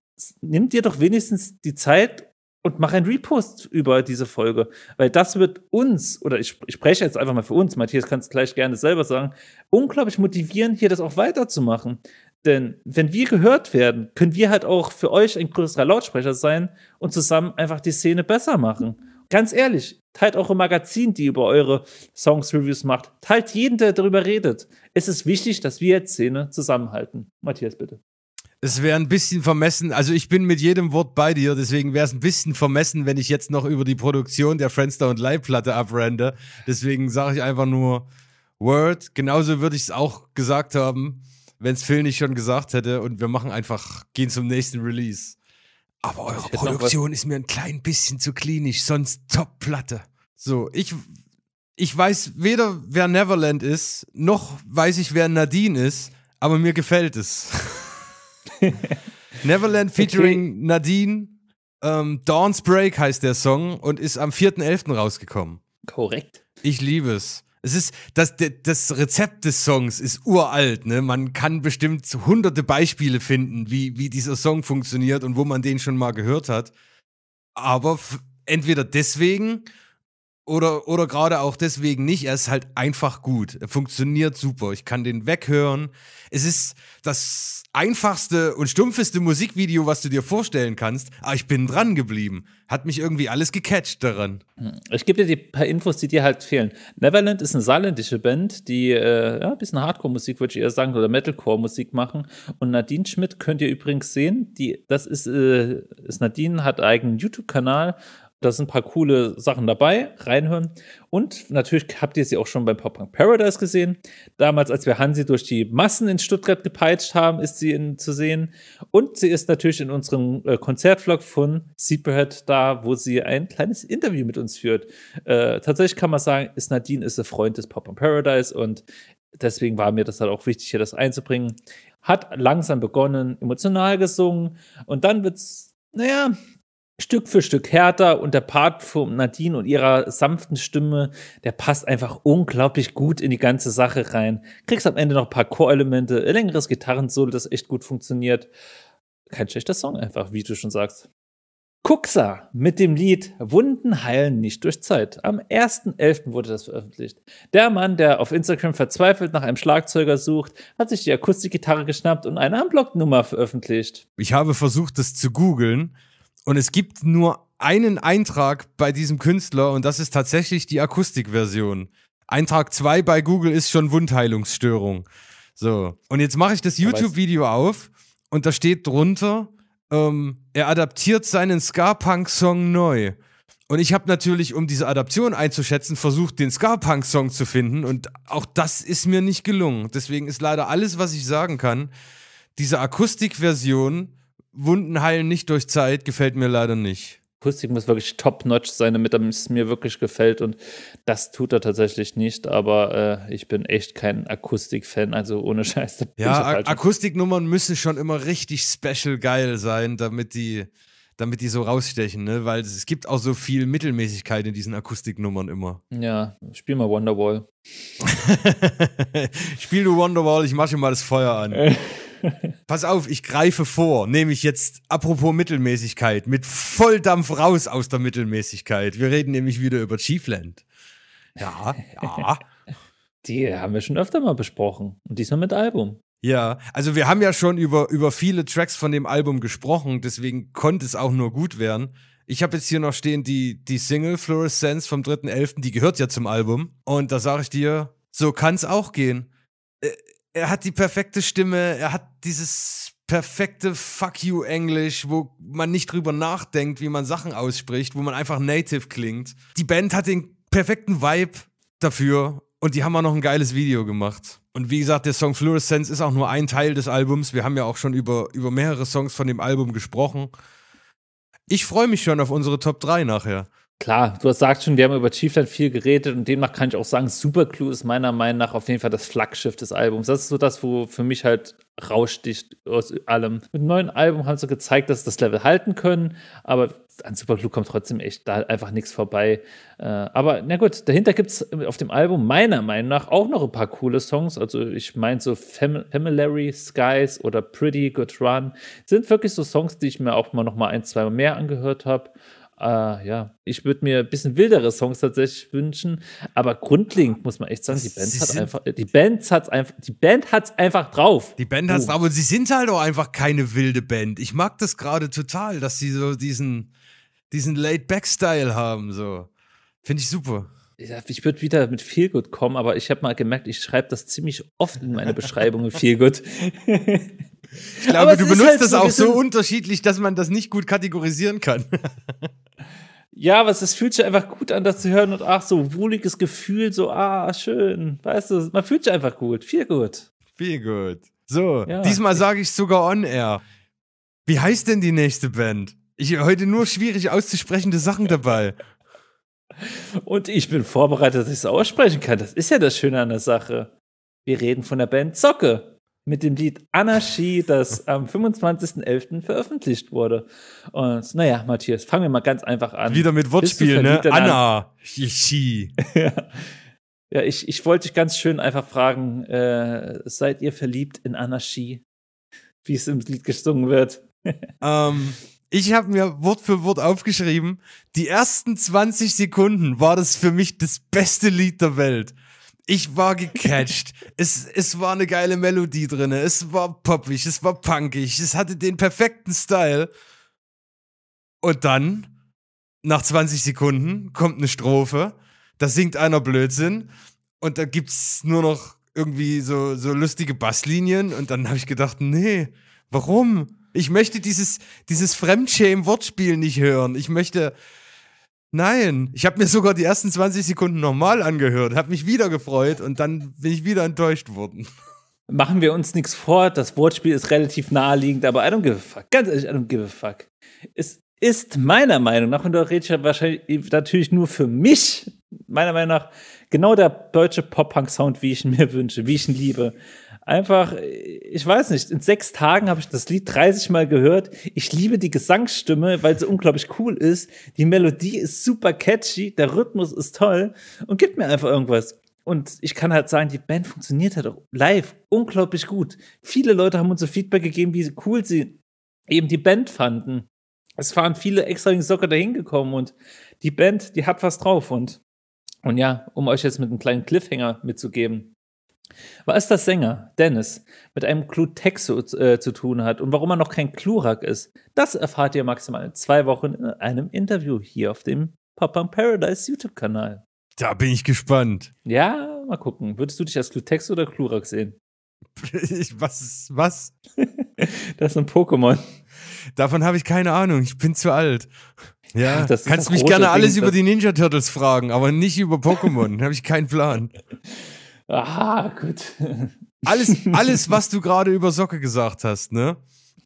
A: nimm dir doch wenigstens die Zeit und mach ein Repost über diese Folge. Weil das wird uns, oder ich, ich spreche jetzt einfach mal für uns, Matthias kannst du gleich gerne selber sagen, unglaublich motivieren, hier das auch weiterzumachen. Denn wenn wir gehört werden, können wir halt auch für euch ein größerer Lautsprecher sein und zusammen einfach die Szene besser machen. Ganz ehrlich, teilt eure Magazin, die über eure Songs-Reviews macht. Teilt jeden, der darüber redet. Es ist wichtig, dass wir als Szene zusammenhalten. Matthias, bitte.
B: Es wäre ein bisschen vermessen, also ich bin mit jedem Wort bei dir, deswegen wäre es ein bisschen vermessen, wenn ich jetzt noch über die Produktion der Friendster und Live-Platte abrende. Deswegen sage ich einfach nur Word. Genauso würde ich es auch gesagt haben, wenn es Phil nicht schon gesagt hätte. Und wir machen einfach, gehen zum nächsten Release. Aber eure Produktion ist mir ein klein bisschen zu klinisch, sonst Top-Platte. So, ich, ich weiß weder, wer Neverland ist, noch weiß ich, wer Nadine ist, aber mir gefällt es. Neverland featuring okay. Nadine. Ähm, Dawn's Break heißt der Song und ist am 4.11. rausgekommen.
A: Korrekt.
B: Ich liebe es. Es ist, das, das Rezept des Songs ist uralt, ne? Man kann bestimmt hunderte Beispiele finden, wie, wie dieser Song funktioniert und wo man den schon mal gehört hat. Aber entweder deswegen oder, oder gerade auch deswegen nicht. Er ist halt einfach gut. Er funktioniert super. Ich kann den weghören. Es ist das einfachste und stumpfeste Musikvideo, was du dir vorstellen kannst. Aber ich bin dran geblieben. Hat mich irgendwie alles gecatcht daran.
A: Hm. Ich gebe dir die paar Infos, die dir halt fehlen. Neverland ist eine saarländische Band, die äh, ja, ein bisschen Hardcore-Musik, würde ich eher sagen, oder Metalcore-Musik machen. Und Nadine Schmidt könnt ihr übrigens sehen. Die, das ist, äh, ist Nadine, hat einen eigenen YouTube-Kanal da sind ein paar coole Sachen dabei, reinhören. Und natürlich habt ihr sie auch schon beim Pop Punk Paradise gesehen. Damals, als wir Hansi durch die Massen in Stuttgart gepeitscht haben, ist sie in, zu sehen. Und sie ist natürlich in unserem äh, Konzertvlog von Seedbeard da, wo sie ein kleines Interview mit uns führt. Äh, tatsächlich kann man sagen, ist Nadine ist ein Freund des Pop Punk Paradise und deswegen war mir das halt auch wichtig, hier das einzubringen. Hat langsam begonnen, emotional gesungen und dann wird's, naja, Stück für Stück härter und der Part von Nadine und ihrer sanften Stimme, der passt einfach unglaublich gut in die ganze Sache rein. Kriegst am Ende noch ein paar Chorelemente, längeres Gitarrensolo, das echt gut funktioniert. Kein schlechter Song einfach, wie du schon sagst. Kuxa mit dem Lied Wunden heilen nicht durch Zeit. Am 1.11. wurde das veröffentlicht. Der Mann, der auf Instagram verzweifelt nach einem Schlagzeuger sucht, hat sich die Akustikgitarre geschnappt und eine Unblocked-Nummer veröffentlicht.
B: Ich habe versucht, das zu googeln und es gibt nur einen Eintrag bei diesem Künstler und das ist tatsächlich die Akustikversion. Eintrag 2 bei Google ist schon Wundheilungsstörung. So, und jetzt mache ich das YouTube-Video auf und da steht drunter, ähm, er adaptiert seinen Ska-Punk-Song neu. Und ich habe natürlich, um diese Adaption einzuschätzen, versucht, den Ska-Punk-Song zu finden. Und auch das ist mir nicht gelungen. Deswegen ist leider alles, was ich sagen kann, diese Akustikversion Wunden heilen nicht durch Zeit gefällt mir leider nicht.
A: Akustik muss wirklich top-notch sein, damit es mir wirklich gefällt. Und das tut er tatsächlich nicht. Aber äh, ich bin echt kein Akustik-Fan, also ohne Scheiß.
B: Ja, Akustiknummern müssen schon immer richtig special geil sein, damit die, damit die so rausstechen, ne? Weil es gibt auch so viel Mittelmäßigkeit in diesen Akustiknummern immer.
A: Ja, spiel mal Wonderwall.
B: spiel du Wonderwall, ich mache mal das Feuer an. Pass auf, ich greife vor, nehme ich jetzt, apropos Mittelmäßigkeit, mit Volldampf raus aus der Mittelmäßigkeit. Wir reden nämlich wieder über Chiefland. Ja, ja.
A: Die haben wir schon öfter mal besprochen. Und diesmal mit Album.
B: Ja, also wir haben ja schon über, über viele Tracks von dem Album gesprochen, deswegen konnte es auch nur gut werden. Ich habe jetzt hier noch stehen die, die Single Fluorescence vom 3.11., die gehört ja zum Album. Und da sage ich dir, so kann es auch gehen. Er hat die perfekte Stimme, er hat dieses perfekte Fuck you Englisch, wo man nicht drüber nachdenkt, wie man Sachen ausspricht, wo man einfach native klingt. Die Band hat den perfekten Vibe dafür und die haben auch noch ein geiles Video gemacht. Und wie gesagt, der Song Fluorescence ist auch nur ein Teil des Albums. Wir haben ja auch schon über, über mehrere Songs von dem Album gesprochen. Ich freue mich schon auf unsere Top 3 nachher.
A: Klar, du hast gesagt schon, wir haben über Chiefland viel geredet und demnach kann ich auch sagen, Superclue ist meiner Meinung nach auf jeden Fall das Flaggschiff des Albums. Das ist so das, wo für mich halt raussticht aus allem. Mit dem neuen Album haben sie gezeigt, dass sie das Level halten können, aber an Superclue kommt trotzdem echt da einfach nichts vorbei. Äh, aber na gut, dahinter gibt es auf dem Album meiner Meinung nach auch noch ein paar coole Songs. Also ich meine so Fam Family Skies oder Pretty Good Run sind wirklich so Songs, die ich mir auch mal noch mal ein, zwei mehr angehört habe. Uh, ja, ich würde mir ein bisschen wildere Songs tatsächlich wünschen, aber grundlegend muss man echt sagen, die Band hat einfach, die Band hat's einfach, die Band hat's einfach drauf.
B: Die Band hat's oh. drauf und sie sind halt auch einfach keine wilde Band. Ich mag das gerade total, dass sie so diesen, diesen Laid-Back-Style haben, so. Finde ich super.
A: Ich würde wieder mit Feelgood kommen, aber ich habe mal gemerkt, ich schreibe das ziemlich oft in meine Beschreibungen Feelgood.
B: Ich glaube, du benutzt halt das so auch so unterschiedlich, dass man das nicht gut kategorisieren kann.
A: Ja, aber es fühlt sich einfach gut an, das zu hören und ach, so wohliges Gefühl, so, ah, schön. Weißt du, man fühlt sich einfach gut. Viel gut.
B: Viel gut. So, ja, diesmal sage ich sogar on air. Wie heißt denn die nächste Band? Ich heute nur schwierig auszusprechende Sachen dabei.
A: Und ich bin vorbereitet, dass ich es aussprechen kann. Das ist ja das Schöne an der Sache. Wir reden von der Band Zocke mit dem Lied Anarchie, das am 25.11. veröffentlicht wurde. Und naja, Matthias, fangen wir mal ganz einfach an.
B: Wieder mit Wortspiel, ne? Anarchie.
A: ja. ja, ich, ich wollte dich ganz schön einfach fragen, äh, seid ihr verliebt in Anarchie? Wie es im Lied gesungen wird.
B: ähm, ich habe mir Wort für Wort aufgeschrieben, die ersten 20 Sekunden war das für mich das beste Lied der Welt. Ich war gecatcht. es, es war eine geile Melodie drin. Es war poppig, es war punkig, es hatte den perfekten Style. Und dann, nach 20 Sekunden, kommt eine Strophe. Da singt einer Blödsinn. Und da gibt's nur noch irgendwie so, so lustige Basslinien. Und dann habe ich gedacht, nee, warum? Ich möchte dieses, dieses Fremdschämen-Wortspiel nicht hören. Ich möchte, Nein, ich habe mir sogar die ersten 20 Sekunden nochmal angehört, habe mich wieder gefreut und dann bin ich wieder enttäuscht worden.
A: Machen wir uns nichts vor, das Wortspiel ist relativ naheliegend, aber I don't give a fuck. Ganz ehrlich, I don't give a fuck. Es ist meiner Meinung nach, und da rede ich ja wahrscheinlich natürlich nur für mich, meiner Meinung nach, genau der deutsche Pop-Punk-Sound, wie ich ihn mir wünsche, wie ich ihn liebe. Einfach, ich weiß nicht, in sechs Tagen habe ich das Lied 30 Mal gehört. Ich liebe die Gesangsstimme, weil sie unglaublich cool ist. Die Melodie ist super catchy, der Rhythmus ist toll und gibt mir einfach irgendwas. Und ich kann halt sagen, die Band funktioniert halt auch live unglaublich gut. Viele Leute haben uns so Feedback gegeben, wie cool sie eben die Band fanden. Es waren viele extra wegen Soccer dahin gekommen und die Band, die hat was drauf und und ja, um euch jetzt mit einem kleinen Cliffhanger mitzugeben, was der Sänger Dennis mit einem Clutexo äh, zu tun hat und warum er noch kein Klurak ist, das erfahrt ihr maximal in zwei Wochen in einem Interview hier auf dem Papa Paradise YouTube-Kanal.
B: Da bin ich gespannt.
A: Ja, mal gucken. Würdest du dich als Clutexo oder Klurak sehen?
B: Ich, was? Was?
A: das ist ein Pokémon.
B: Davon habe ich keine Ahnung. Ich bin zu alt. Ja,
A: Das ist
B: kannst
A: das
B: mich gerne alles
A: Ding,
B: über
A: das-
B: die Ninja Turtles fragen, aber nicht über Pokémon. Da habe ich keinen Plan.
A: Aha, gut.
B: Alles, alles, was du gerade über Socke gesagt hast, ne?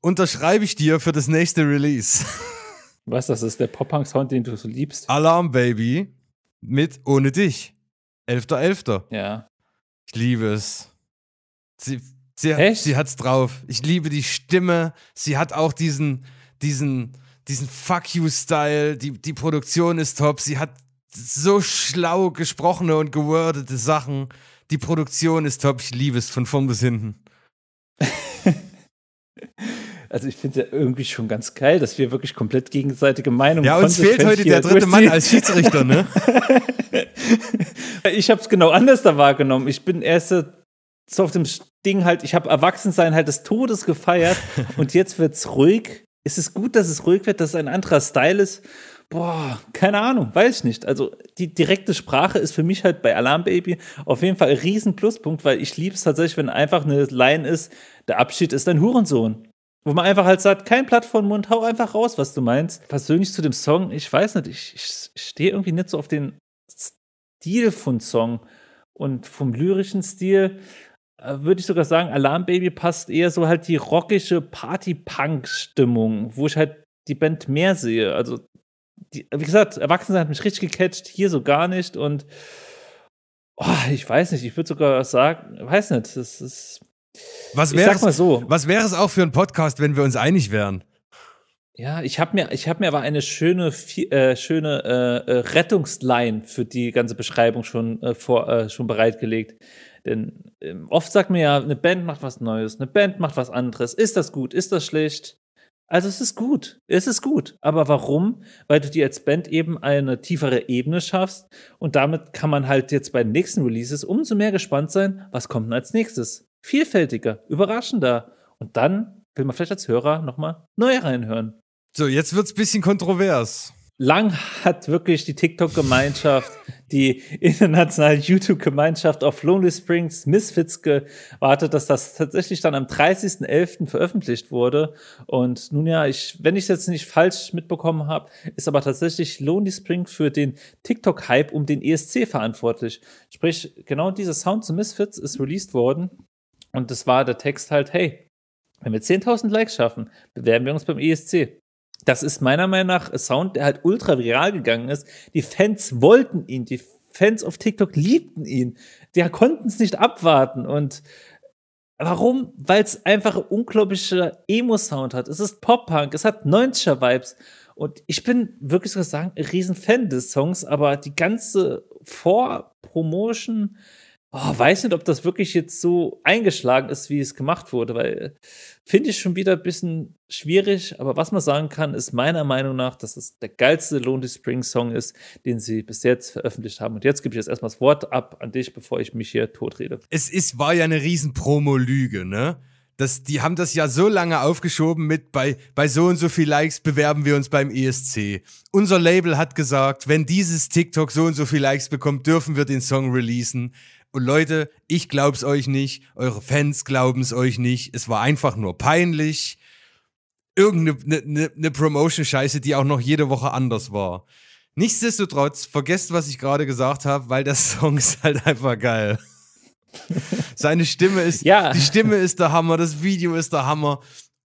B: Unterschreibe ich dir für das nächste Release.
A: Was, das ist der Pop-Punk-Sound, den du so liebst?
B: Alarm Baby mit Ohne dich. 11.11.
A: Ja.
B: Ich liebe es. Sie, sie,
A: Echt?
B: sie hat's drauf. Ich liebe die Stimme. Sie hat auch diesen, diesen, diesen Fuck you-Style. Die, die Produktion ist top. Sie hat so schlau gesprochene und gewordete Sachen. Die Produktion ist top. Ich liebe es von vorn bis hinten.
A: Also ich finde es ja irgendwie schon ganz geil, dass wir wirklich komplett gegenseitige Meinungen
B: Ja, uns fehlt heute der dritte Mann als Schiedsrichter, ne?
A: Ich habe es genau anders da wahrgenommen. Ich bin erst so auf dem Ding halt, ich habe Erwachsensein halt des Todes gefeiert und jetzt wird's ruhig. Ist es gut, dass es ruhig wird, dass es ein anderer Style ist? Boah, keine Ahnung, weiß ich nicht. Also die direkte Sprache ist für mich halt bei Alarm Baby auf jeden Fall ein riesen Pluspunkt, weil ich liebe es tatsächlich, wenn einfach eine Line ist, der Abschied ist ein Hurensohn. Wo man einfach halt sagt, kein Blatt vor den Mund, hau einfach raus, was du meinst. Persönlich zu dem Song, ich weiß nicht, ich, ich stehe irgendwie nicht so auf den Stil von Song und vom lyrischen Stil äh, würde ich sogar sagen, Alarm Baby passt eher so halt die rockische Party-Punk-Stimmung, wo ich halt die Band mehr sehe. Also, die, wie gesagt, Erwachsene hat mich richtig gecatcht, hier so gar nicht und oh, ich weiß nicht, ich würde sogar sagen, weiß nicht, das ist.
B: Was wäre
A: mal so,
B: was wäre es auch für ein Podcast, wenn wir uns einig wären?
A: Ja, ich habe mir, ich habe mir aber eine schöne, äh, schöne äh, äh, Rettungsline für die ganze Beschreibung schon äh, vor, äh, schon bereitgelegt. Denn ähm, oft sagt man ja, eine Band macht was Neues, eine Band macht was anderes. Ist das gut? Ist das schlecht? Also es ist gut, es ist gut. Aber warum? Weil du dir als Band eben eine tiefere Ebene schaffst und damit kann man halt jetzt bei den nächsten Releases umso mehr gespannt sein, was kommt denn als nächstes. Vielfältiger, überraschender. Und dann will man vielleicht als Hörer nochmal neu reinhören.
B: So, jetzt wird's bisschen kontrovers.
A: Lang hat wirklich die TikTok-Gemeinschaft, die internationale YouTube-Gemeinschaft auf Lonely Springs Misfits gewartet, dass das tatsächlich dann am 30.11. veröffentlicht wurde. Und nun ja, ich, wenn ich es jetzt nicht falsch mitbekommen habe, ist aber tatsächlich Lonely Springs für den TikTok-Hype um den ESC verantwortlich. Sprich, genau dieser Sound zu Misfits ist released worden. Und das war der Text halt, hey, wenn wir 10.000 Likes schaffen, bewerben wir uns beim ESC. Das ist meiner Meinung nach ein Sound, der halt ultra viral gegangen ist. Die Fans wollten ihn, die Fans auf TikTok liebten ihn. Die konnten es nicht abwarten. Und warum? Weil es einfach ein unglaublicher Emo-Sound hat. Es ist Pop-Punk, es hat 90er-Vibes. Und ich bin wirklich so sagen, ein riesen Fan des Songs, aber die ganze Vor-Promotion, oh, weiß nicht, ob das wirklich jetzt so eingeschlagen ist, wie es gemacht wurde, weil finde ich schon wieder ein bisschen schwierig, aber was man sagen kann, ist meiner Meinung nach, dass es der geilste Lonely Springs Song ist, den sie bis jetzt veröffentlicht haben. Und jetzt gebe ich jetzt erstmal das Wort ab an dich, bevor ich mich hier totrede.
B: Es ist, war ja eine riesen Promo-Lüge, ne? Das, die haben das ja so lange aufgeschoben mit bei, bei so und so viel Likes bewerben wir uns beim ESC. Unser Label hat gesagt, wenn dieses TikTok so und so viel Likes bekommt, dürfen wir den Song releasen. Und Leute, ich glaub's euch nicht, eure Fans glauben's euch nicht. Es war einfach nur peinlich. Irgendeine ne, ne, ne Promotion-Scheiße, die auch noch jede Woche anders war. Nichtsdestotrotz, vergesst, was ich gerade gesagt habe, weil der Song ist halt einfach geil. Seine Stimme ist,
A: Ja.
B: die Stimme ist der Hammer, das Video ist der Hammer.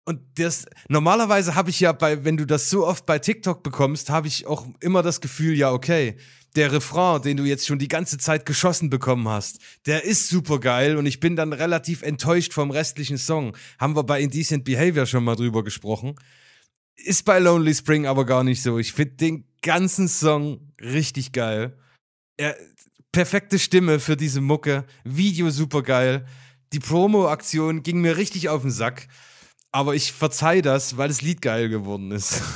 B: Und das, normalerweise habe ich ja bei, wenn du das so oft bei TikTok bekommst, habe ich auch immer das Gefühl, ja, okay, der Refrain, den du jetzt schon die ganze Zeit geschossen bekommen hast, der ist super geil und ich bin dann relativ enttäuscht vom restlichen Song. Haben wir bei Indecent Behavior schon mal drüber gesprochen. Ist bei Lonely Spring aber gar nicht so. Ich finde den ganzen Song richtig geil. Er, perfekte Stimme für diese Mucke, Video super geil. Die Promo-Aktion ging mir richtig auf den Sack. Aber ich verzeih das, weil das Lied geil geworden ist.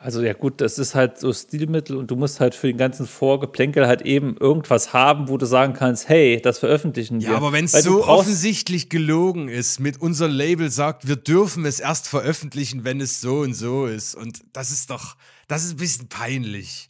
A: Also ja gut, das ist halt so Stilmittel und du musst halt für den ganzen Vorgeplänkel halt eben irgendwas haben, wo du sagen kannst, hey, das veröffentlichen wir.
B: Ja, aber wenn es so offensichtlich gelogen ist, mit unser Label sagt, wir dürfen es erst veröffentlichen, wenn es so und so ist. Und das ist doch, das ist ein bisschen peinlich.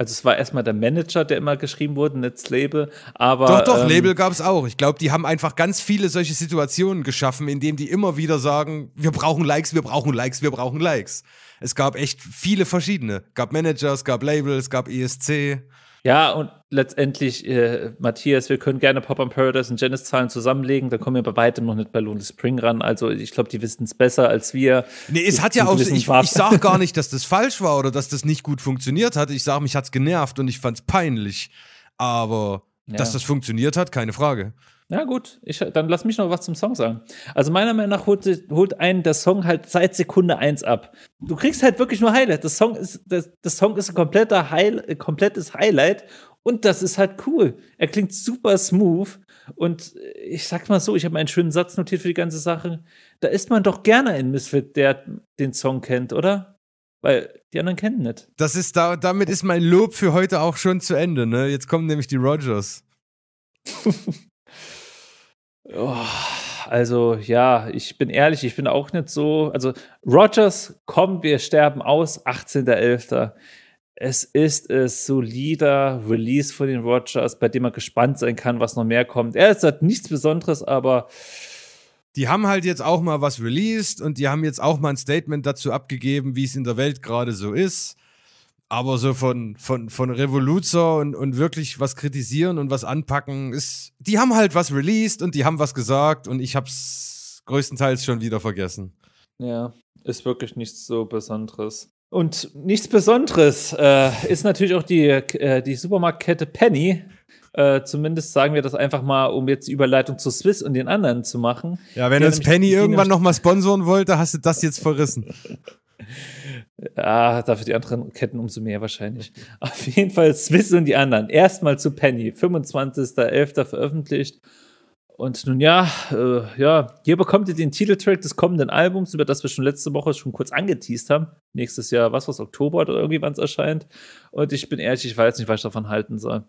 A: Also es war erstmal der Manager, der immer geschrieben wurde, nicht das Label, aber.
B: Doch, doch, ähm, Label gab es auch. Ich glaube, die haben einfach ganz viele solche Situationen geschaffen, in denen die immer wieder sagen, wir brauchen Likes, wir brauchen Likes, wir brauchen Likes. Es gab echt viele verschiedene. Gab Manager, es gab Labels, es gab ESC.
A: Ja, und letztendlich, äh, Matthias, wir können gerne Pop and Paradise und Janice Zahlen zusammenlegen, da kommen wir bei weitem noch nicht bei Lonely Spring ran. Also ich glaube, die wissen es besser als wir.
B: Nee, es hat ja auch, ich, ich sage gar nicht, dass das falsch war oder dass das nicht gut funktioniert hat. Ich sage, mich hat es genervt und ich fand es peinlich. Aber ja. dass das funktioniert hat, keine Frage.
A: Ja, gut, ich, dann lass mich noch was zum Song sagen. Also, meiner Meinung nach holt, holt einen der Song halt seit Sekunde 1 ab. Du kriegst halt wirklich nur Highlight. Das Song ist, das, das Song ist ein kompletter High, komplettes Highlight und das ist halt cool. Er klingt super smooth und ich sag mal so, ich habe einen schönen Satz notiert für die ganze Sache. Da ist man doch gerne ein Misfit, der den Song kennt, oder? Weil die anderen kennen nicht.
B: Das ist da, damit ist mein Lob für heute auch schon zu Ende, ne? Jetzt kommen nämlich die Rogers.
A: Oh, also ja, ich bin ehrlich, ich bin auch nicht so. Also Rogers, komm, wir sterben aus, 18.11. Es ist ein solider Release von den Rogers, bei dem man gespannt sein kann, was noch mehr kommt. Er ist halt nichts Besonderes, aber
B: die haben halt jetzt auch mal was released und die haben jetzt auch mal ein Statement dazu abgegeben, wie es in der Welt gerade so ist. Aber so von, von, von Revoluzer und, und wirklich was kritisieren und was anpacken, ist, die haben halt was released und die haben was gesagt und ich hab's größtenteils schon wieder vergessen.
A: Ja, ist wirklich nichts so Besonderes. Und nichts Besonderes äh, ist natürlich auch die, äh, die Supermarktkette Penny. Äh, zumindest sagen wir das einfach mal, um jetzt die Überleitung zu Swiss und den anderen zu machen.
B: Ja, wenn uns Penny irgendwann nochmal sponsoren wollte, hast du das jetzt verrissen.
A: Ah, dafür die anderen Ketten umso mehr wahrscheinlich. Auf jeden Fall Swiss und die anderen. Erstmal zu Penny, 25.11. veröffentlicht. Und nun ja, äh, ja, hier bekommt ihr den Titeltrack des kommenden Albums, über das wir schon letzte Woche schon kurz angeteased haben. Nächstes Jahr, was was, Oktober oder irgendwie, wann es erscheint. Und ich bin ehrlich, ich weiß nicht, was ich davon halten soll.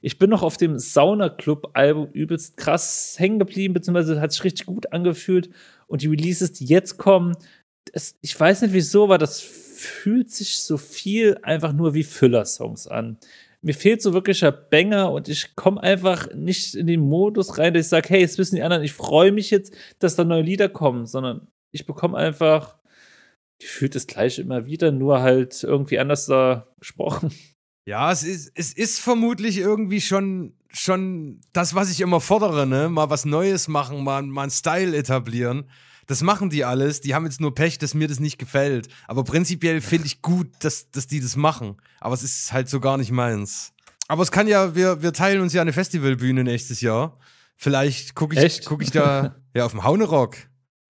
A: Ich bin noch auf dem Sauna Club Album übelst krass hängen geblieben, beziehungsweise hat sich richtig gut angefühlt. Und die Releases, die jetzt kommen, es, ich weiß nicht wieso, aber das fühlt sich so viel einfach nur wie Füller-Songs an. Mir fehlt so wirklich ein Banger und ich komme einfach nicht in den Modus rein, dass ich sage, hey, jetzt wissen die anderen, ich freue mich jetzt, dass da neue Lieder kommen, sondern ich bekomme einfach gefühlt das gleiche immer wieder, nur halt irgendwie anders da gesprochen.
B: Ja, es ist, es ist vermutlich irgendwie schon, schon das, was ich immer fordere, ne? Mal was Neues machen, mal, mal einen Style etablieren. Das machen die alles. Die haben jetzt nur Pech, dass mir das nicht gefällt. Aber prinzipiell finde ich gut, dass, dass die das machen. Aber es ist halt so gar nicht meins. Aber es kann ja, wir, wir teilen uns ja eine Festivalbühne nächstes Jahr. Vielleicht gucke ich, guck ich da ja auf dem Haunerock.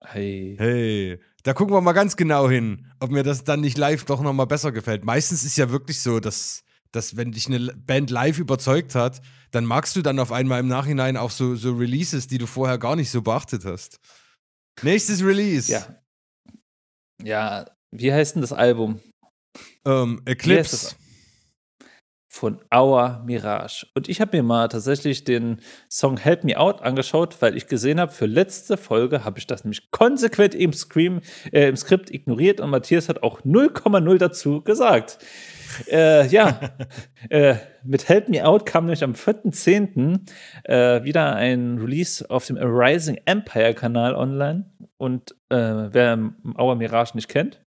A: Hey.
B: Hey. Da gucken wir mal ganz genau hin, ob mir das dann nicht live doch nochmal besser gefällt. Meistens ist ja wirklich so, dass, dass wenn dich eine Band live überzeugt hat, dann magst du dann auf einmal im Nachhinein auch so, so Releases, die du vorher gar nicht so beachtet hast. Nächstes Release.
A: Ja. Ja, wie heißt denn das Album?
B: Ähm, Eclipse.
A: Von Our Mirage. Und ich habe mir mal tatsächlich den Song Help Me Out angeschaut, weil ich gesehen habe, für letzte Folge habe ich das nämlich konsequent im, Scream, äh, im Skript ignoriert und Matthias hat auch 0,0 dazu gesagt. Äh, ja, äh, mit Help Me Out kam nämlich am 4.10. Äh, wieder ein Release auf dem Arising Empire Kanal online. Und äh, wer Our Mirage nicht kennt,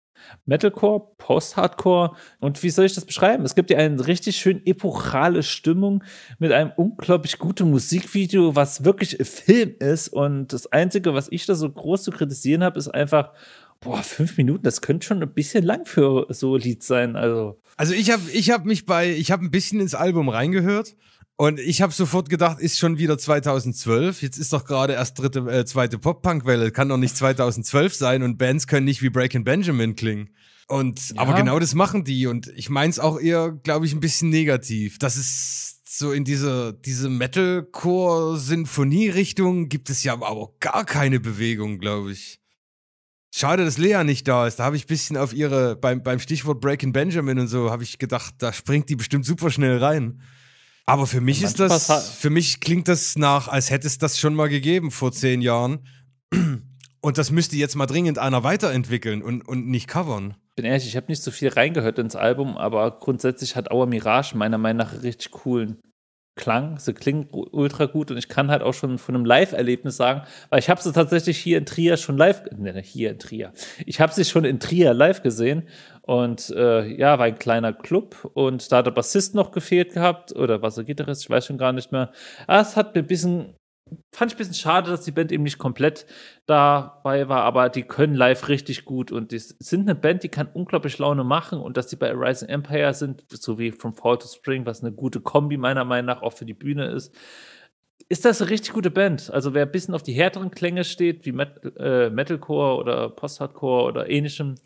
A: Metalcore, Post-Hardcore. Und wie soll ich das beschreiben? Es gibt ja eine richtig schön epochale Stimmung mit einem unglaublich guten Musikvideo, was wirklich Film ist. Und das Einzige, was ich da so groß zu kritisieren habe, ist einfach, boah, fünf Minuten, das könnte schon ein bisschen lang für so Lied sein. Also,
B: also ich habe ich hab mich bei, ich habe ein bisschen ins Album reingehört. Und ich habe sofort gedacht, ist schon wieder 2012. Jetzt ist doch gerade erst dritte, äh, zweite Pop-Punk-Welle. Kann doch nicht 2012 sein und Bands können nicht wie Breaking Benjamin klingen. Und ja. aber genau das machen die und ich meins auch eher, glaube ich, ein bisschen negativ. Das ist so in diese diese Metalcore-Sinfonie-Richtung gibt es ja aber gar keine Bewegung, glaube ich. Schade, dass Lea nicht da ist. Da habe ich ein bisschen auf ihre beim beim Stichwort Breaking Benjamin und so habe ich gedacht, da springt die bestimmt super schnell rein. Aber für mich ist das, für mich klingt das nach, als hätte es das schon mal gegeben vor zehn Jahren. Und das müsste jetzt mal dringend einer weiterentwickeln und, und nicht covern.
A: Ich bin ehrlich, ich habe nicht so viel reingehört ins Album, aber grundsätzlich hat Our Mirage meiner Meinung nach richtig coolen Klang. Sie klingt ultra gut und ich kann halt auch schon von einem Live-Erlebnis sagen, weil ich habe sie tatsächlich hier in Trier schon live, ne, hier in Trier. Ich habe sie schon in Trier live gesehen und äh, ja, war ein kleiner Club und da hat der Bassist noch gefehlt gehabt oder was der Gitarrist, ich weiß schon gar nicht mehr. Ah, es hat mir ein bisschen fand ich ein bisschen schade, dass die Band eben nicht komplett dabei war, aber die können live richtig gut und die sind eine Band, die kann unglaublich Laune machen und dass die bei Rising Empire sind, so wie From Fall to Spring, was eine gute Kombi meiner Meinung nach auch für die Bühne ist, ist das eine richtig gute Band. Also wer ein bisschen auf die härteren Klänge steht, wie Met äh, Metalcore oder Post-Hardcore oder ähnlichem,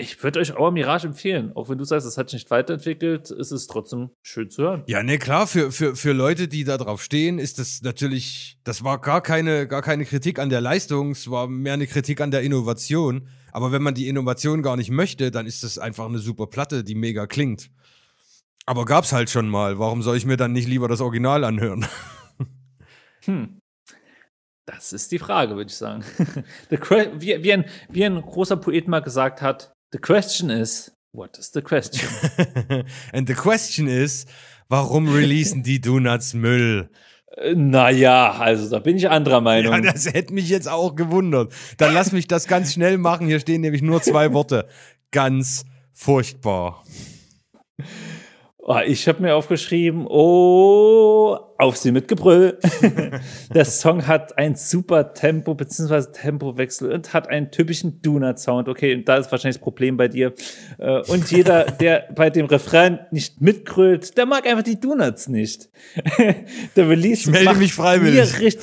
A: ich würde euch Our Mirage empfehlen. Auch wenn du sagst, es hat sich nicht weiterentwickelt, ist es trotzdem schön zu hören.
B: Ja, ne, klar, für, für, für Leute, die da drauf stehen, ist das natürlich, das war gar keine, gar keine Kritik an der Leistung, es war mehr eine Kritik an der Innovation. Aber wenn man die Innovation gar nicht möchte, dann ist das einfach eine super Platte, die mega klingt. Aber gab's halt schon mal. Warum soll ich mir dann nicht lieber das Original anhören?
A: Hm. Das ist die Frage, würde ich sagen. wie, wie, ein, wie ein großer Poet mal gesagt hat, The question is, what is the question?
B: And the question is, warum releasen die Donuts Müll?
A: Äh, naja, also da bin ich anderer Meinung. Ja,
B: das hätte mich jetzt auch gewundert. Dann lass mich das ganz schnell machen. Hier stehen nämlich nur zwei Worte. Ganz furchtbar.
A: Oh, ich habe mir aufgeschrieben, oh, auf sie mit Gebrüll. der Song hat ein super Tempo bzw. Tempowechsel und hat einen typischen Donut-Sound. Okay, da ist wahrscheinlich das Problem bei dir. Äh, und jeder, der bei dem Refrain nicht mitgrölt, der mag einfach die Donuts nicht. der Release
B: ich melde mich freiwillig.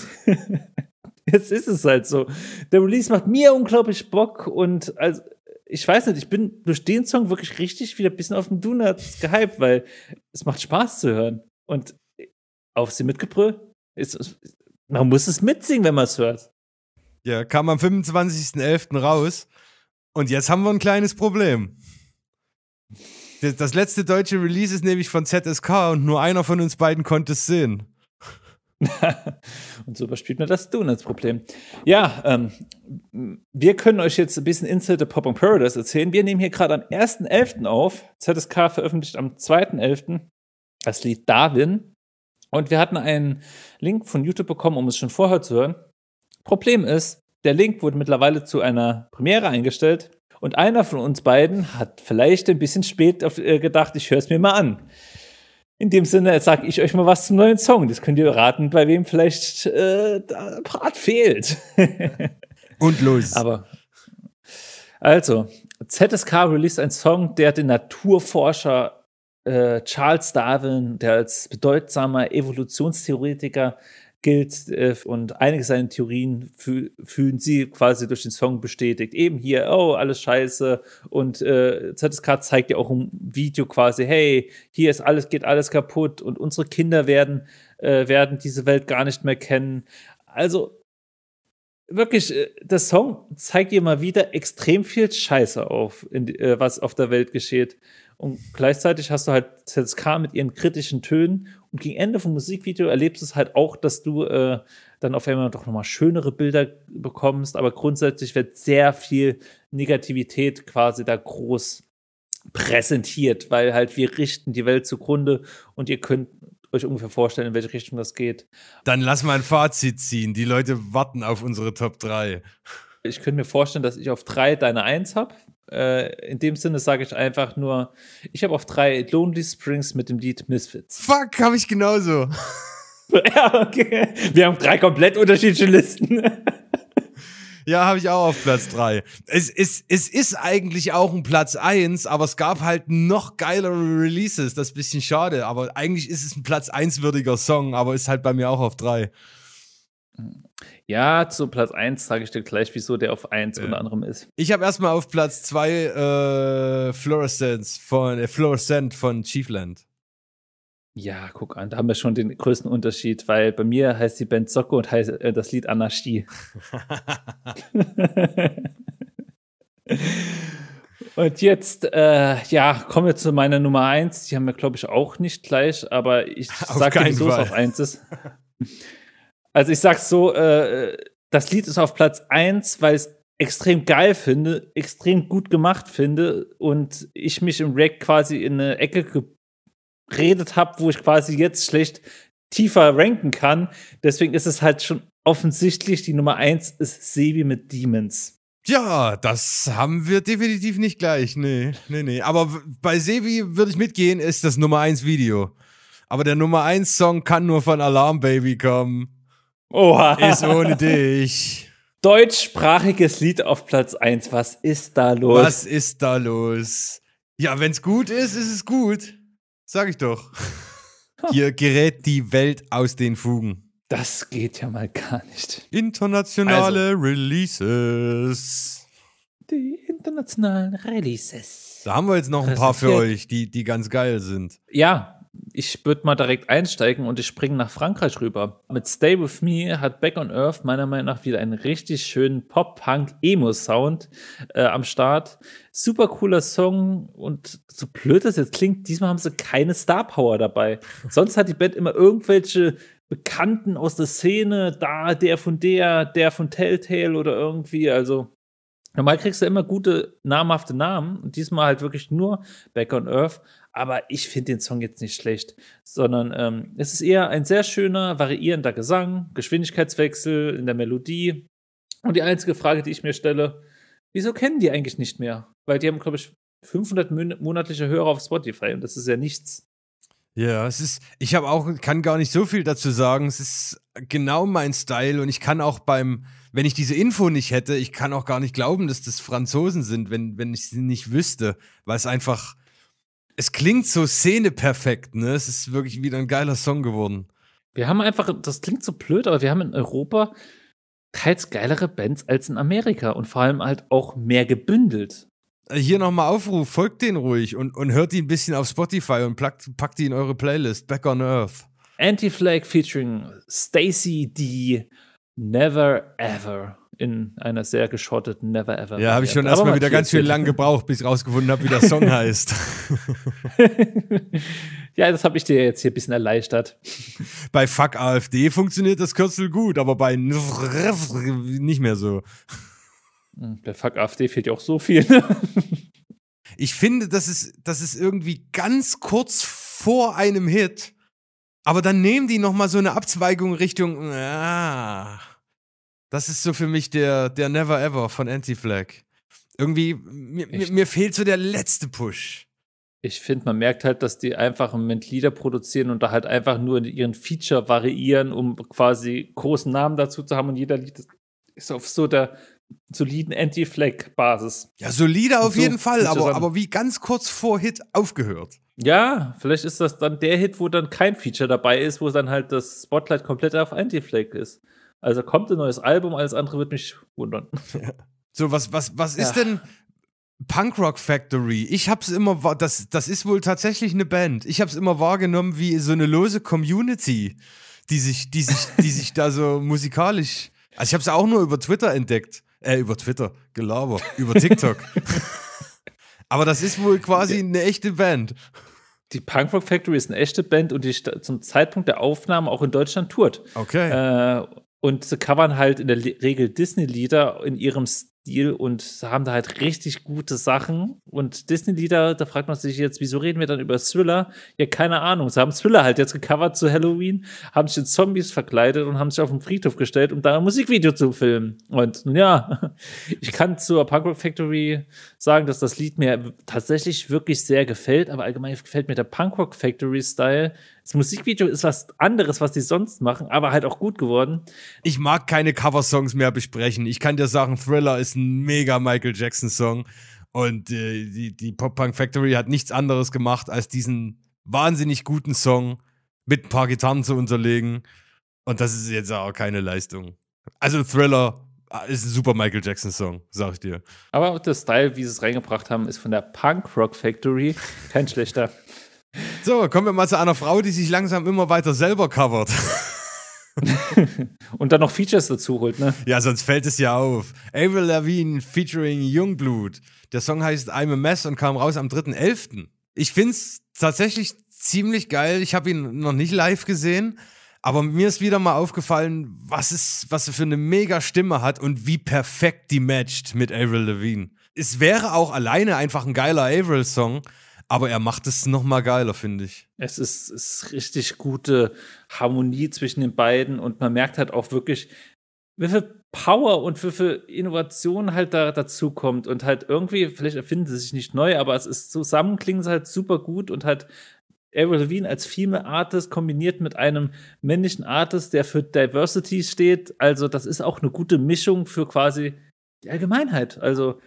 A: Jetzt ist es halt so. Der Release macht mir unglaublich Bock und also ich weiß nicht, ich bin durch den Song wirklich richtig wieder ein bisschen auf den Donuts gehypt, weil es macht Spaß zu hören. Und auf sie mitgebrüllt, man muss es mitsingen, wenn man es hört.
B: Ja, kam am 25.11. raus. Und jetzt haben wir ein kleines Problem. Das letzte deutsche Release ist nämlich von ZSK und nur einer von uns beiden konnte es sehen.
A: und so überspielt man das Donuts-Problem. Ja, ähm, wir können euch jetzt ein bisschen Inside the Pop and Paradise erzählen. Wir nehmen hier gerade am 1.11. auf. ZSK veröffentlicht am 2.11. das Lied Darwin. Und wir hatten einen Link von YouTube bekommen, um es schon vorher zu hören. Problem ist, der Link wurde mittlerweile zu einer Premiere eingestellt. Und einer von uns beiden hat vielleicht ein bisschen spät äh, gedacht, ich höre es mir mal an. In dem Sinne sage ich euch mal was zum neuen Song. Das könnt ihr raten, bei wem vielleicht äh, der Part fehlt.
B: Und los.
A: Aber also, ZSK released einen Song, der den Naturforscher äh, Charles Darwin, der als bedeutsamer Evolutionstheoretiker gilt äh, und einige seiner Theorien fü fühlen sie quasi durch den Song bestätigt. Eben hier, oh, alles scheiße. Und äh, ZSK zeigt ja auch im Video quasi, hey, hier ist alles, geht alles kaputt und unsere Kinder werden, äh, werden diese Welt gar nicht mehr kennen. Also wirklich, äh, der Song zeigt dir mal wieder extrem viel Scheiße auf, in, äh, was auf der Welt geschieht. Und gleichzeitig hast du halt ZSK mit ihren kritischen Tönen und gegen Ende vom Musikvideo erlebst du es halt auch, dass du äh, dann auf einmal doch nochmal schönere Bilder bekommst, aber grundsätzlich wird sehr viel Negativität quasi da groß präsentiert, weil halt wir richten die Welt zugrunde und ihr könnt euch ungefähr vorstellen, in welche Richtung das geht.
B: Dann lass mal ein Fazit ziehen. Die Leute warten auf unsere Top 3.
A: Ich könnte mir vorstellen, dass ich auf drei deine Eins habe. Äh, in dem Sinne sage ich einfach nur, ich habe auf drei Lonely Springs mit dem Lied Misfits.
B: Fuck, habe ich genauso.
A: ja, okay. Wir haben drei komplett unterschiedliche Listen.
B: Ja, habe ich auch auf Platz 3. Es, es, es ist eigentlich auch ein Platz 1, aber es gab halt noch geilere Releases. Das ist ein bisschen schade, aber eigentlich ist es ein Platz 1 würdiger Song, aber ist halt bei mir auch auf 3.
A: Ja, zu Platz 1 sage ich dir gleich, wieso der auf 1
B: Ja.
A: unter anderem ist.
B: Ich habe erstmal auf Platz 2 äh, Fluorescence von äh, Fluorescent von Chiefland.
A: Ja, guck an, da haben wir schon den größten Unterschied, weil bei mir heißt die Band Socke und heißt äh, das Lied Anarchie. und jetzt, äh, ja, kommen wir zu meiner Nummer 1. Die haben wir, glaube ich, auch nicht gleich, aber ich sage dir, wieso es auf 1 ist. Also ich sag's so, äh, das Lied ist auf Platz 1, weil ich es extrem geil finde, extrem gut gemacht finde und ich mich im Rack quasi in eine Ecke geredet habe, wo ich quasi jetzt schlecht tiefer ranken kann. Deswegen ist es halt schon offensichtlich, die Nummer 1 ist Sebi mit Demons.
B: Ja, das haben wir definitiv nicht gleich. Nee, nee, nee. Aber bei Sebi würde ich mitgehen, ist das Nummer 1 Video. Aber der Nummer 1 Song kann nur von Alarm Baby kommen.
A: Oha.
B: Ist ohne dich.
A: Deutschsprachiges Lied auf Platz 1. Was ist da los?
B: Was ist da los? Ja, wenn's gut ist, ist es gut. Sag ich doch. Hier gerät die Welt aus den Fugen.
A: Das geht ja mal gar nicht.
B: Internationale
A: Also.
B: Releases.
A: Die internationalen Releases.
B: Da haben wir jetzt noch ein paar für euch, die, die ganz geil sind.
A: Ja, ich würde mal direkt einsteigen und ich springe nach Frankreich rüber. Mit Stay With Me hat Back on Earth meiner Meinung nach wieder einen richtig schönen Pop-Punk-Emo-Sound äh, am Start. Super cooler Song und so blöd das jetzt klingt, diesmal haben sie keine Star Power dabei. Sonst hat die Band immer irgendwelche Bekannten aus der Szene, da der von der, der von Telltale oder irgendwie, also Normal kriegst du immer gute, namhafte Namen und diesmal halt wirklich nur Back on Earth. Aber ich finde den Song jetzt nicht schlecht, sondern ähm, es ist eher ein sehr schöner, variierender Gesang, Geschwindigkeitswechsel in der Melodie. Und die einzige Frage, die ich mir stelle, wieso kennen die eigentlich nicht mehr? Weil die haben, glaube ich, 500 mon- monatliche Hörer auf Spotify und das ist ja nichts.
B: Ja, es ist, ich habe auch, kann gar nicht so viel dazu sagen. Es ist genau mein Style und ich kann auch beim, wenn ich diese Info nicht hätte, ich kann auch gar nicht glauben, dass das Franzosen sind, wenn, wenn ich sie nicht wüsste, weil es einfach, es klingt so szeneperfekt, ne? Es ist wirklich wieder ein geiler Song geworden.
A: Wir haben einfach, das klingt so blöd, aber wir haben in Europa teils geilere Bands als in Amerika und vor allem halt auch mehr gebündelt.
B: Äh, Hier nochmal Aufruf, folgt den ruhig und, und hört die ein bisschen auf Spotify und packt, packt die in eure Playlist, Back on Earth.
A: Anti-Flag featuring Stacy D. Never Ever in einer sehr geschotteten Never Ever.
B: Ja, habe ich schon erstmal wieder ganz
A: Matthias,
B: lang gebraucht, bis ich rausgefunden habe, wie der Song heißt.
A: ja, das habe ich dir jetzt hier ein bisschen erleichtert.
B: Bei Fuck AfD funktioniert das Kürzel gut, aber bei nicht mehr so.
A: Hm, Bei Fuck AfD fehlt ja auch so viel.
B: Ich finde, das ist, das ist irgendwie ganz kurz vor einem Hit, aber dann nehmen die nochmal so eine Abzweigung Richtung. Ah, das ist so für mich der, der Never Ever von Anti-Flag. Irgendwie, mir, mir, mir fehlt so der letzte Push.
A: Ich finde, man merkt halt, dass die einfach im Moment Lieder produzieren und da halt einfach nur ihren Feature variieren, um quasi großen Namen dazu zu haben und jeder Lied ist- auf so der soliden Anti-Flag-Basis.
B: Ja, solide auf
A: So
B: jeden Fall, aber, aber wie ganz kurz vor Hit aufgehört.
A: Ja, vielleicht ist das dann der Hit, wo dann kein Feature dabei ist, wo dann halt das Spotlight komplett auf Anti-Flag ist. Also kommt ein neues Album, alles andere wird mich wundern.
B: So, was, was, was ist
A: Ja.
B: denn Punk Rock Factory? Ich hab's immer, das, das ist wohl tatsächlich eine Band. Ich hab's immer wahrgenommen wie so eine lose Community, die sich, die sich, die sich da so musikalisch. Also ich hab's auch nur über Twitter entdeckt. Äh, über Twitter, Gelaber, über TikTok. Aber das ist wohl quasi eine echte Band.
A: Die Punk Rock Factory ist eine echte Band und die zum Zeitpunkt der Aufnahme auch in Deutschland tourt.
B: Okay.
A: Äh, und sie covern halt in der Regel Disney-Lieder in ihrem Stil und haben da halt richtig gute Sachen. Und Disney-Lieder, da fragt man sich jetzt, wieso reden wir dann über Thriller? Ja, keine Ahnung. Sie haben Thriller halt jetzt gecovert zu Halloween, haben sich in Zombies verkleidet und haben sich auf den Friedhof gestellt, um da ein Musikvideo zu filmen. Und nun ja, ich kann zur Punk Rock Factory sagen, dass das Lied mir tatsächlich wirklich sehr gefällt, aber allgemein gefällt mir der Punk Rock Factory Style das Musikvideo ist was anderes, was die sonst machen, aber halt auch gut geworden.
B: Ich mag keine Coversongs mehr besprechen. Ich kann dir sagen, Thriller ist ein mega Michael Jackson-Song. Und äh, die, die Pop-Punk Factory hat nichts anderes gemacht, als diesen wahnsinnig guten Song mit ein paar Gitarren zu unterlegen. Und das ist jetzt auch keine Leistung. Also Thriller äh, ist ein super Michael Jackson-Song, sag ich dir.
A: Aber der Style, wie sie es reingebracht haben, ist von der Punk Rock Factory kein schlechter.
B: So, kommen wir mal zu einer Frau, die sich langsam immer weiter selber covert.
A: Und dann noch Features dazu holt, ne?
B: Ja, sonst fällt es ja auf. Avril Lavigne featuring Jungblut. Der Song heißt I'm a Mess und kam raus am 3.11. Ich find's tatsächlich ziemlich geil. Ich habe ihn noch nicht live gesehen, aber mir ist wieder mal aufgefallen, was es, was er für eine mega Stimme hat und wie perfekt die matcht mit Avril Lavigne. Es wäre auch alleine einfach ein geiler Avril-Song, aber er macht es noch mal geiler, finde ich.
A: Es ist, ist richtig gute Harmonie zwischen den beiden und man merkt halt auch wirklich, wie viel Power und wie viel Innovation halt da dazu kommt und halt irgendwie, vielleicht erfinden sie sich nicht neu, aber es ist zusammen klingen sie halt super gut und halt Avril Lavigne als Female Artist kombiniert mit einem männlichen Artist, der für Diversity steht. Also das ist auch eine gute Mischung für quasi die Allgemeinheit. Also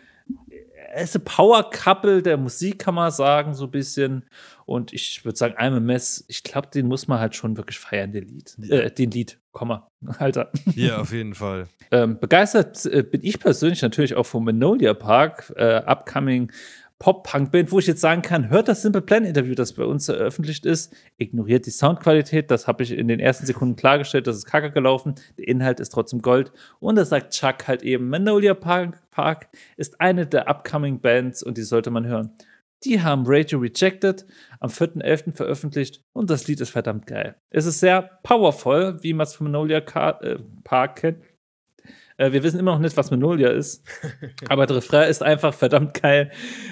A: ist ein Power-Couple der Musik, kann man sagen, so ein bisschen. Und ich würde sagen, I'm a Mess, ich glaube, den muss man halt schon wirklich feiern, den Lied. Äh, den Lied, Komma, Alter.
B: Ja, auf jeden Fall.
A: ähm, begeistert äh, bin ich persönlich natürlich auch vom Manolia Park, äh, upcoming Pop-Punk-Band, wo ich jetzt sagen kann, hört das Simple Plan-Interview, das bei uns veröffentlicht ist, ignoriert die Soundqualität, das habe ich in den ersten Sekunden klargestellt, das ist kacke gelaufen, der Inhalt ist trotzdem Gold und da sagt Chuck halt eben, Manolia Park, Park ist eine der upcoming Bands und die sollte man hören. Die haben Radio Rejected am 4.11. veröffentlicht und das Lied ist verdammt geil. Es ist sehr powerful, wie man es von Manolia äh, Park kennt. Äh, wir wissen immer noch nicht, was Manolia ist. aber der Refrain ist einfach verdammt geil.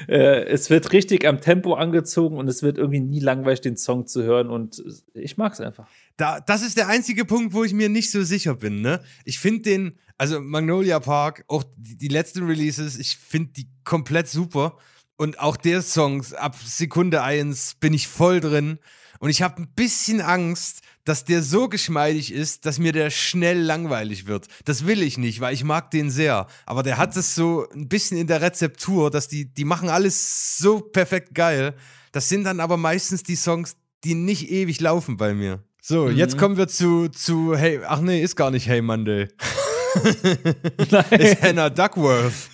A: Äh, es wird richtig am Tempo angezogen und es wird irgendwie nie langweilig, den Song zu hören. Und ich mag es einfach.
B: Da, das ist der einzige Punkt, wo ich mir nicht so sicher bin. Ne? Ich finde den, also Magnolia Park, auch die, die letzten Releases, ich finde die komplett super. Und auch der Song, ab Sekunde 1 bin ich voll drin. Und ich habe ein bisschen Angst, dass der so geschmeidig ist, dass mir der schnell langweilig wird. Das will ich nicht, weil ich mag den sehr. Aber der hat es so ein bisschen in der Rezeptur, dass die, die machen alles so perfekt geil. Das sind dann aber meistens die Songs, die nicht ewig laufen bei mir. So, mhm. jetzt kommen wir zu, zu Hey, ach nee, ist gar nicht Hey Monday. ist Hannah Duckworth.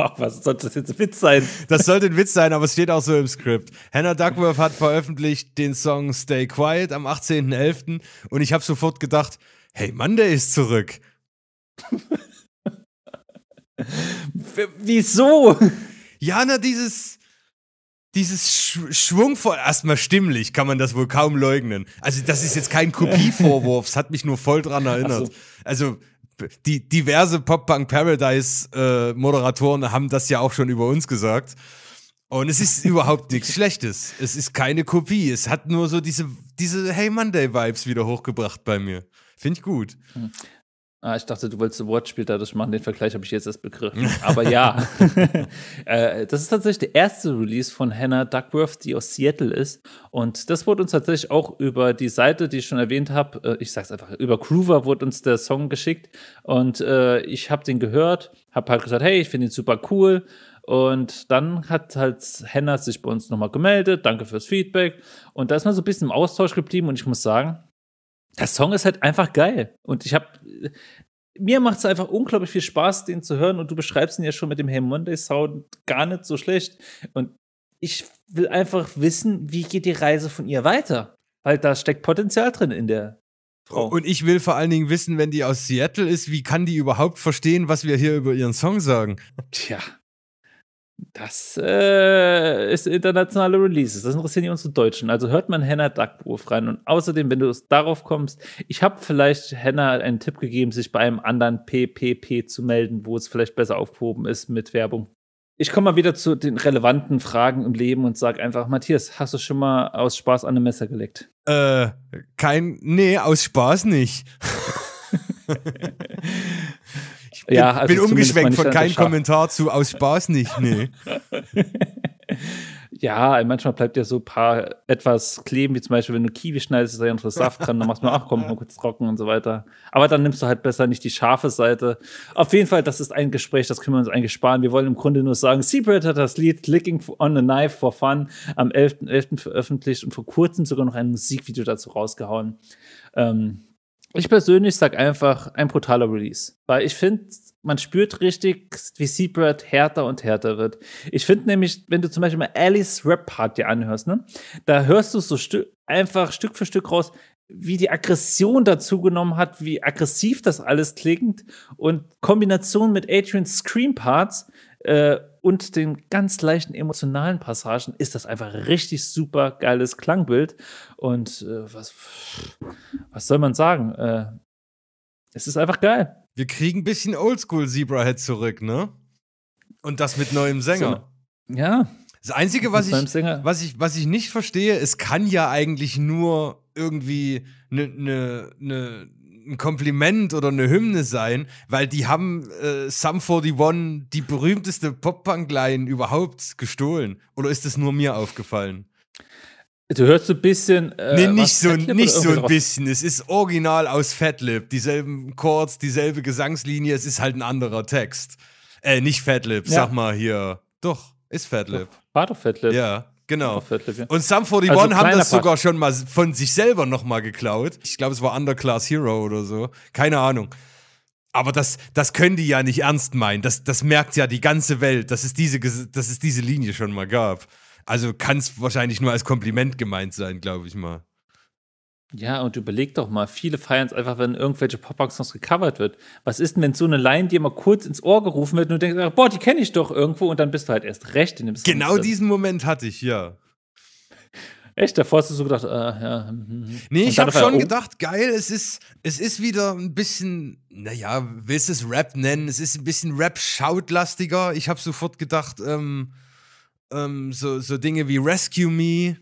A: Ach, was sollte das jetzt ein Witz sein?
B: Das sollte ein Witz sein, aber es steht auch so im Skript. Hannah Duckworth hat veröffentlicht den Song Stay Quiet am 18.11. und ich habe sofort gedacht, hey, Monday ist zurück.
A: Wieso?
B: Ja, na, dieses, dieses Sch schwungvoll, erstmal stimmlich, kann man das wohl kaum leugnen. Also, das ist jetzt kein Kopievorwurf, es hat mich nur voll dran erinnert. So. Also, die diverse Pop-Punk Paradise äh, Moderatoren haben das ja auch schon über uns gesagt. Und es ist überhaupt nichts Schlechtes. Es ist keine Kopie. Es hat nur so diese, diese Hey Monday Vibes wieder hochgebracht bei mir. Finde ich gut.
A: Ah, ich dachte, du wolltest Wortspiel dadurch machen. Den Vergleich habe ich jetzt erst begriffen. Aber ja, äh, das ist tatsächlich der erste Release von Hannah Duckworth, die aus Seattle ist. Und das wurde uns tatsächlich auch über die Seite, die ich schon erwähnt habe, äh, ich sag's einfach, über Groover wurde uns der Song geschickt. Und äh, ich habe den gehört, habe halt gesagt, hey, ich finde ihn super cool. Und dann hat halt Hannah sich bei uns nochmal gemeldet. Danke fürs Feedback. Und da ist man so ein bisschen im Austausch geblieben. Und ich muss sagen, der Song ist halt einfach geil. Und ich habe mir macht es einfach unglaublich viel Spaß, den zu hören. Und du beschreibst ihn ja schon mit dem Hey Monday Sound gar nicht so schlecht. Und ich will einfach wissen, wie geht die Reise von ihr weiter? Weil da steckt Potenzial drin in der Frau.
B: Und ich will vor allen Dingen wissen, wenn die aus Seattle ist, wie kann die überhaupt verstehen, was wir hier über ihren Song sagen?
A: Tja. Das äh, ist internationale Releases. Das interessieren die unsere Deutschen. Also hört man Henna Duckbuch rein. Und außerdem, wenn du darauf kommst, ich habe vielleicht Henna einen Tipp gegeben, sich bei einem anderen PPP zu melden, wo es vielleicht besser aufgehoben ist mit Werbung. Ich komme mal wieder zu den relevanten Fragen im Leben und sage einfach, Matthias, hast du schon mal aus Spaß an einem Messer gelegt?
B: Äh, kein, nee, aus Spaß nicht. ich bin, ja, also bin umgeschwenkt von keinem Kommentar zu aus Spaß nicht, nee.
A: ja, manchmal bleibt ja so ein paar etwas kleben, wie zum Beispiel, wenn du Kiwi schneidest, ist da ja noch Saft dran, dann machst du mal, ach komm, mal kurz trocken und so weiter. Aber dann nimmst du halt besser nicht die scharfe Seite. Auf jeden Fall, das ist ein Gespräch, das können wir uns eigentlich sparen. Wir wollen im Grunde nur sagen, Seabird hat das Lied Clicking on a Knife for Fun am 11.11. .11. veröffentlicht und vor kurzem sogar noch ein Musikvideo dazu rausgehauen. Ähm, ich persönlich sag einfach ein brutaler Release, weil ich finde, man spürt richtig, wie Seabird härter und härter wird. Ich finde nämlich, wenn du zum Beispiel mal Alice Rap Part dir anhörst, ne, da hörst du so Stü einfach Stück für Stück raus, wie die Aggression dazu genommen hat, wie aggressiv das alles klingt und Kombination mit Adrian's Scream Parts äh, und den ganz leichten emotionalen Passagen ist das einfach richtig super geiles Klangbild. Und äh, was, was soll man sagen? Äh, es ist einfach geil.
B: Wir kriegen ein bisschen Oldschool Zebrahead zurück, ne? Und das mit neuem Sänger.
A: So, ja.
B: Das Einzige, was ich, was, ich, was ich nicht verstehe, es kann ja eigentlich nur irgendwie eine ne, ne, ein Kompliment oder eine Hymne sein, weil die haben äh, Sum 41, die berühmteste Pop-Punk-Line überhaupt, gestohlen. Oder ist das nur mir aufgefallen?
A: Du hörst so ein bisschen.
B: Äh, nee, nicht so, nicht so ein bisschen. Es ist original aus Fatlip. Dieselben Chords, dieselbe Gesangslinie. Es ist halt ein anderer Text. Äh, nicht Fatlip, ja. sag mal hier. Doch, ist Fatlip.
A: War doch Fatlip.
B: Ja. Genau. Und Sum 41 also haben das sogar Part. schon mal von sich selber nochmal geklaut. Ich glaube, es war Underclass Hero oder so. Keine Ahnung. Aber das, das können die ja nicht ernst meinen. Das, das merkt ja die ganze Welt, dass es, diese, dass es diese Linie schon mal gab. Also kann es wahrscheinlich nur als Kompliment gemeint sein, glaube ich mal.
A: Ja, und überleg doch mal, viele feiern es einfach, wenn irgendwelche Pop-Punk-Songs gecovert wird. Was ist denn, wenn so eine Line dir mal kurz ins Ohr gerufen wird und du denkst, boah, die kenne ich doch irgendwo und dann bist du halt erst recht in dem
B: Song. Genau diesen Moment hatte ich, ja.
A: Echt? Davor hast du so gedacht, äh, ja. Hm,
B: hm, hm. Nee, ich habe schon oh. gedacht, geil, es ist, es ist wieder ein bisschen, naja, willst du es Rap nennen? Es ist ein bisschen Rap-Schautlastiger. Ich habe sofort gedacht, ähm, ähm, so, so Dinge wie Rescue Me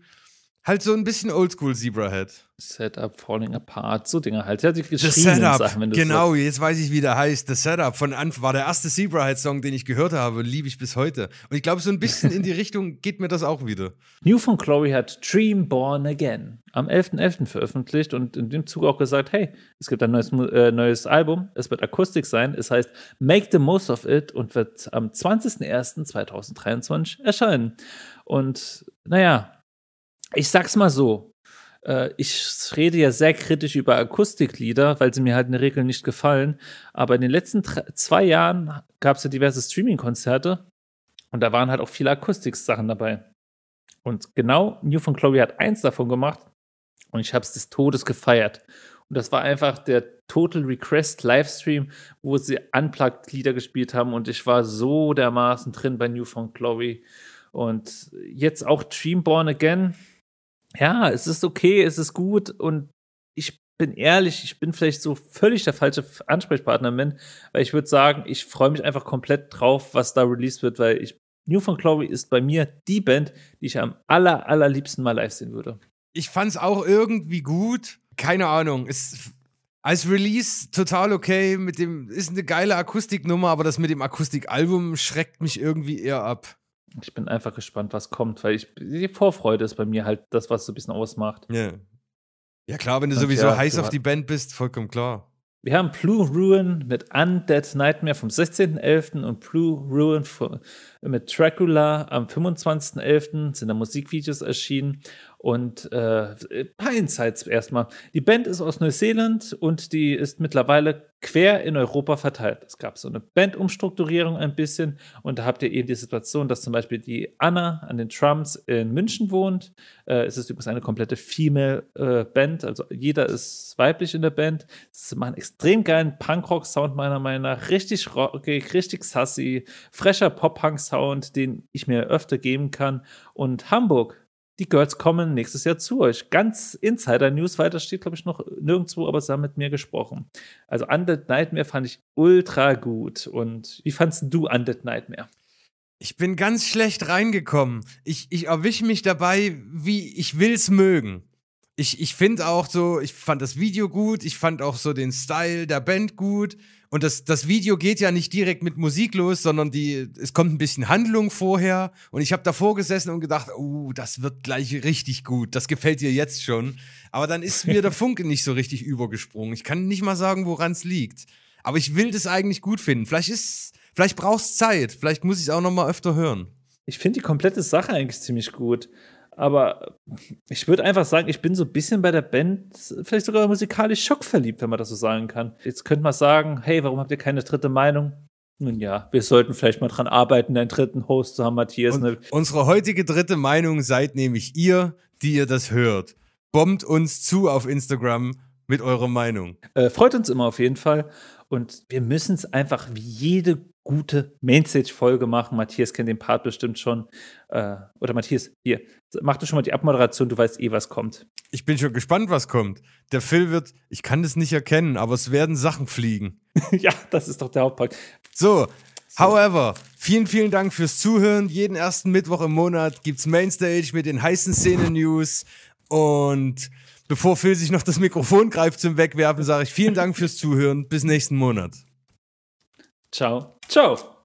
B: Halt so ein bisschen Oldschool Zebrahead.
A: Setup, Falling Apart, so Dinge halt. Ja, die
B: The Setup, Sachen, genau, sagst. jetzt weiß ich, wie der heißt. The Setup von Anfang war der erste Zebrahead-Song, den ich gehört habe, liebe ich bis heute. Und ich glaube, so ein bisschen in die Richtung geht mir das auch wieder.
A: New von Chloe hat Dream Born Again am 11.11. .11. veröffentlicht und in dem Zug auch gesagt, hey, es gibt ein neues, äh, neues Album, es wird Akustik sein, es heißt Make the Most of It und wird am 20.01.2023 erscheinen. Und naja, ich sag's mal so. Äh, ich rede ja sehr kritisch über Akustiklieder, weil sie mir halt in der Regel nicht gefallen. Aber in den letzten zwei Jahren gab es ja diverse Streaming-Konzerte und da waren halt auch viele Akustik-Sachen dabei. Und genau New von Chloe hat eins davon gemacht und ich habe es des Todes gefeiert. Und das war einfach der Total Request Livestream, wo sie unplugged Lieder gespielt haben und ich war so dermaßen drin bei New von Chloe. Und jetzt auch Dream Born Again ja, es ist okay, es ist gut und ich bin ehrlich, ich bin vielleicht so völlig der falsche Ansprechpartner bin, weil ich würde sagen, ich freue mich einfach komplett drauf, was da released wird, weil ich New von Chloe ist bei mir die Band, die ich am aller, allerliebsten mal live sehen würde.
B: Ich fand es auch irgendwie gut. Keine Ahnung. Es, als Release total okay. Mit dem ist eine geile Akustiknummer, aber das mit dem Akustikalbum schreckt mich irgendwie eher ab.
A: Ich bin einfach gespannt, was kommt, weil ich, die Vorfreude ist bei mir halt das, was so ein bisschen ausmacht.
B: Ja. Ja, klar, wenn du Und sowieso ja, heiß auf die Band bist, vollkommen klar.
A: Wir haben Blue Ruin mit Undead Nightmare vom 16.11. und Blue Ruin mit Dracula am 25.11. sind da Musikvideos erschienen. Und äh, Insights erstmal. Die Band ist aus Neuseeland und die ist mittlerweile quer in Europa verteilt. Es gab so eine Bandumstrukturierung ein bisschen und da habt ihr eben die Situation, dass zum Beispiel die Anna an den Drums in München wohnt. Äh, es ist übrigens eine komplette Female äh, Band, also jeder ist weiblich in der Band. Sie machen extrem geilen Punkrock-Sound meiner Meinung nach, richtig rockig, richtig sassy, fresher Pop-Punk-Sound, den ich mir öfter geben kann. Und Hamburg die Girls kommen nächstes Jahr zu euch. Ganz Insider-News, weiter steht, glaube ich, noch nirgendwo, aber sie haben mit mir gesprochen. Also Undead Nightmare fand ich ultra gut. Und wie fandest du Undead Nightmare?
B: Ich bin ganz schlecht reingekommen. Ich, ich erwische mich dabei, wie ich will's mögen. Ich, ich finde auch so, ich fand das Video gut, ich fand auch so den Style der Band gut. Und das, das Video geht ja nicht direkt mit Musik los, sondern die, es kommt ein bisschen Handlung vorher. Und ich habe davor gesessen und gedacht, oh, das wird gleich richtig gut. Das gefällt dir jetzt schon. Aber dann ist mir der Funke nicht so richtig übergesprungen. Ich kann nicht mal sagen, woran es liegt. Aber ich will das eigentlich gut finden. Vielleicht ist, vielleicht brauchst Zeit. Vielleicht muss ich es auch noch mal öfter hören.
A: Ich finde die komplette Sache eigentlich ziemlich gut. Aber ich würde einfach sagen, ich bin so ein bisschen bei der Band vielleicht sogar musikalisch schockverliebt, wenn man das so sagen kann. Jetzt könnte man sagen, hey, warum habt ihr keine dritte Meinung? Nun ja, wir sollten vielleicht mal dran arbeiten, einen dritten Host zu haben, Matthias.
B: Ne? Unsere heutige dritte Meinung seid nämlich ihr, die ihr das hört. Bombt uns zu auf Instagram mit eurer Meinung.
A: Äh, freut uns immer auf jeden Fall. Und wir müssen es einfach wie jede gute Mainstage-Folge machen. Matthias kennt den Part bestimmt schon. Äh, oder Matthias, hier, mach du schon mal die Abmoderation, du weißt eh, was kommt.
B: Ich bin schon gespannt, was kommt. Der Phil wird, ich kann das nicht erkennen, aber es werden Sachen fliegen.
A: ja, das ist doch der Hauptpunkt.
B: So, However, vielen, vielen Dank fürs Zuhören. Jeden ersten Mittwoch im Monat gibt es Mainstage mit den heißen Szenen-News. Und bevor Phil sich noch das Mikrofon greift zum Wegwerfen, sage ich vielen Dank fürs Zuhören. Bis nächsten Monat.
A: Ciao. Ciao.